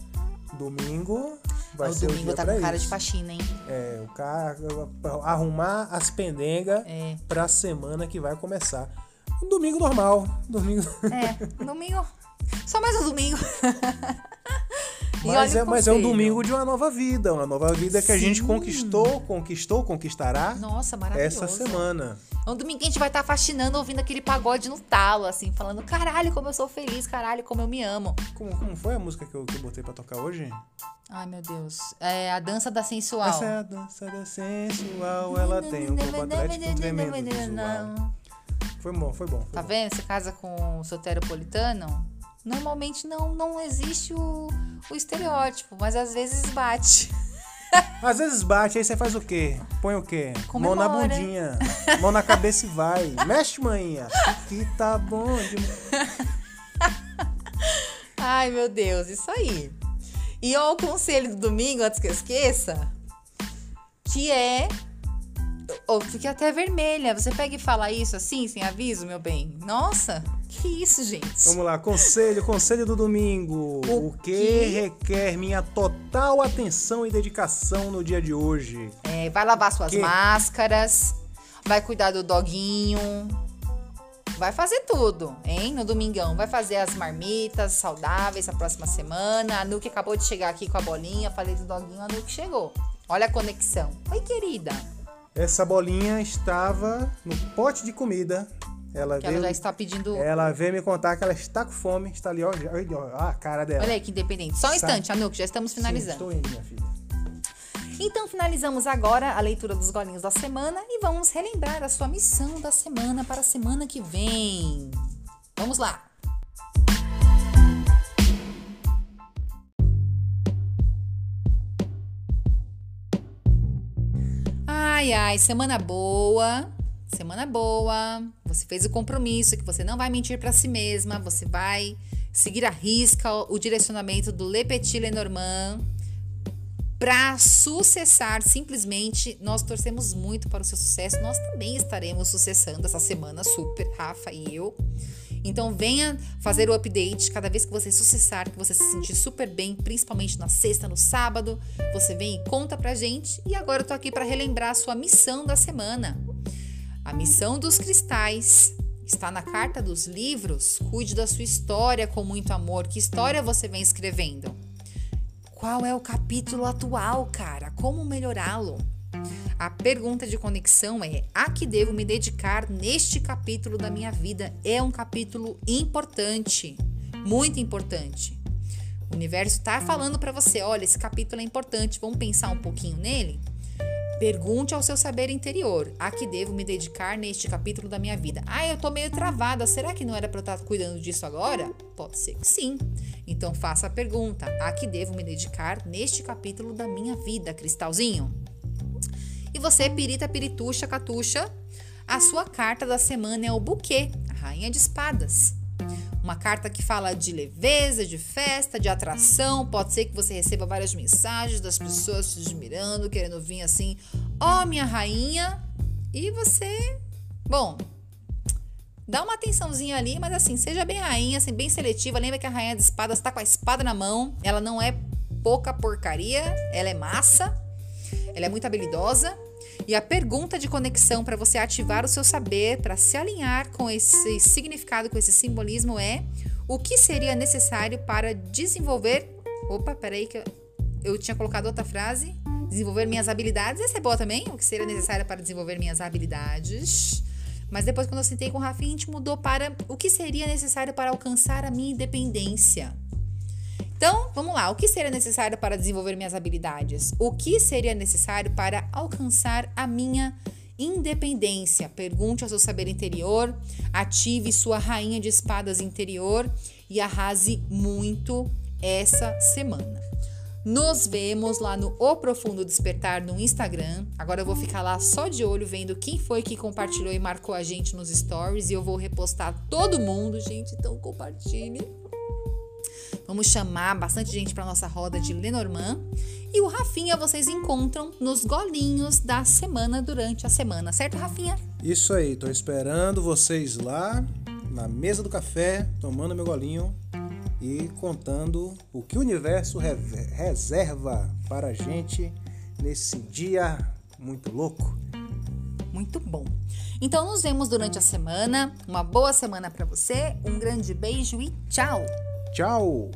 Domingo Vai o domingo tá com cara de faxina, hein? É, o cara arrumar as pendengas é. pra semana que vai começar. Um domingo normal. Domingo. É, domingo. Só mais um domingo. Mas, é, mas é um domingo de uma nova vida, uma nova vida que Sim. a gente conquistou, conquistou, conquistará. Nossa, maravilhoso. Essa semana. É um domingo que a gente vai estar tá faxinando, ouvindo aquele pagode no talo, assim, falando: caralho, como eu sou feliz, caralho, como eu me amo. Como, como foi a música que eu, que eu botei pra tocar hoje? Ai, meu Deus. É a dança da sensual. Essa é a dança da sensual, ela tem um corpo atlético tremendo visual. Foi bom, foi bom. Foi tá bom. vendo? Você casa com o soteropolitano? Normalmente não, não existe o, o estereótipo, mas às vezes bate. Às vezes bate, aí você faz o quê? Põe o quê? Comemora. Mão na bundinha, mão na cabeça e vai. Mexe, manhinha. Que tá bom. De... Ai, meu Deus, isso aí. E ó, o conselho do domingo, antes que eu esqueça, que é. Oh, fique até vermelha. Você pega e fala isso assim, sem aviso, meu bem. Nossa, Que isso, gente? Vamos lá, conselho, conselho do domingo. O O, que, que? requer minha total atenção e dedicação no dia de hoje? É, vai lavar suas Que? máscaras, vai cuidar do doguinho, vai fazer tudo, hein? No domingão, vai fazer as marmitas saudáveis a próxima semana. A Nuke acabou de chegar aqui com a bolinha, falei do doguinho, a Nuke chegou. Olha a conexão. Oi, querida. Essa bolinha estava no pote de comida. Ela Que ela veio, já está pedindo. ela veio me contar que ela está com fome. Está ali, ó, ó, a cara dela. Olha aí que independente. Só um Sabe? instante, Anuque, já estamos Sim, finalizando. estou indo, minha filha. Então finalizamos agora a leitura dos golinhos da semana e vamos relembrar a sua missão da semana para a semana que vem. Vamos lá! Ai, ai, semana boa. Semana boa. Você fez o compromisso que você não vai mentir para si mesma, você vai seguir à risca o direcionamento do Le Petit Lenormand para sucessar simplesmente, nós torcemos muito para o seu sucesso. Nós também estaremos sucessando essa semana super, Rafa e eu. Então venha fazer o update cada vez que você sucessar, que você se sentir super bem, principalmente na sexta, no sábado. Você vem e conta pra gente. E agora eu tô aqui para relembrar a sua missão da semana. A missão dos cristais está na carta dos livros. Cuide da sua história com muito amor. Que história você vem escrevendo? Qual é o capítulo atual, cara? Como melhorá-lo? A pergunta de conexão é: a que devo me dedicar neste capítulo da minha vida? É um capítulo importante, muito importante. O universo está falando para você: olha, esse capítulo é importante, vamos pensar um pouquinho nele? Pergunte ao seu saber interior: a que devo me dedicar neste capítulo da minha vida? Ah, eu tô meio travada, será que não era para eu estar cuidando disso agora? Pode ser que sim. Então faça a pergunta: a que devo me dedicar neste capítulo da minha vida, cristalzinho? Você, pirita, pirituxa, catuxa, a sua carta da semana é o buquê, a rainha de espadas. Uma carta que fala de leveza, de festa, de atração. Pode ser que você receba várias mensagens das pessoas te admirando, querendo vir assim, ó, minha rainha. E você, bom, dá uma atençãozinha ali, mas assim, seja bem rainha, assim, bem seletiva. Lembra que a rainha de espadas está com a espada na mão. Ela não é pouca porcaria, ela é massa. Ela é muito habilidosa. E a pergunta de conexão para você ativar o seu saber, para se alinhar com esse significado, com esse simbolismo é: o que seria necessário para desenvolver. Opa, peraí, que eu, eu tinha colocado outra frase. Desenvolver minhas habilidades. Essa é boa também. O que seria necessário para desenvolver minhas habilidades. Mas depois, quando eu sentei com o Rafinha, a gente mudou para o que seria necessário para alcançar a minha independência. Então, vamos lá. O que seria necessário para desenvolver minhas habilidades? O que seria necessário para alcançar a minha independência? Pergunte ao seu saber interior, ative sua rainha de espadas interior e arrase muito essa semana. Nos vemos lá no O Profundo Despertar no Instagram. Agora eu vou ficar lá só de olho vendo quem foi que compartilhou e marcou a gente nos stories e eu vou repostar todo mundo, gente. Então compartilhe. Vamos chamar bastante gente para nossa roda de Lenormand. E o Rafinha vocês encontram nos golinhos da semana durante a semana, certo, Rafinha? Isso aí, tô esperando vocês lá na mesa do café, tomando meu golinho e contando o que o universo re- reserva para a gente nesse dia muito louco. Muito bom. Então nos vemos durante a semana. Uma boa semana para você. Um grande beijo e tchau. Tchau!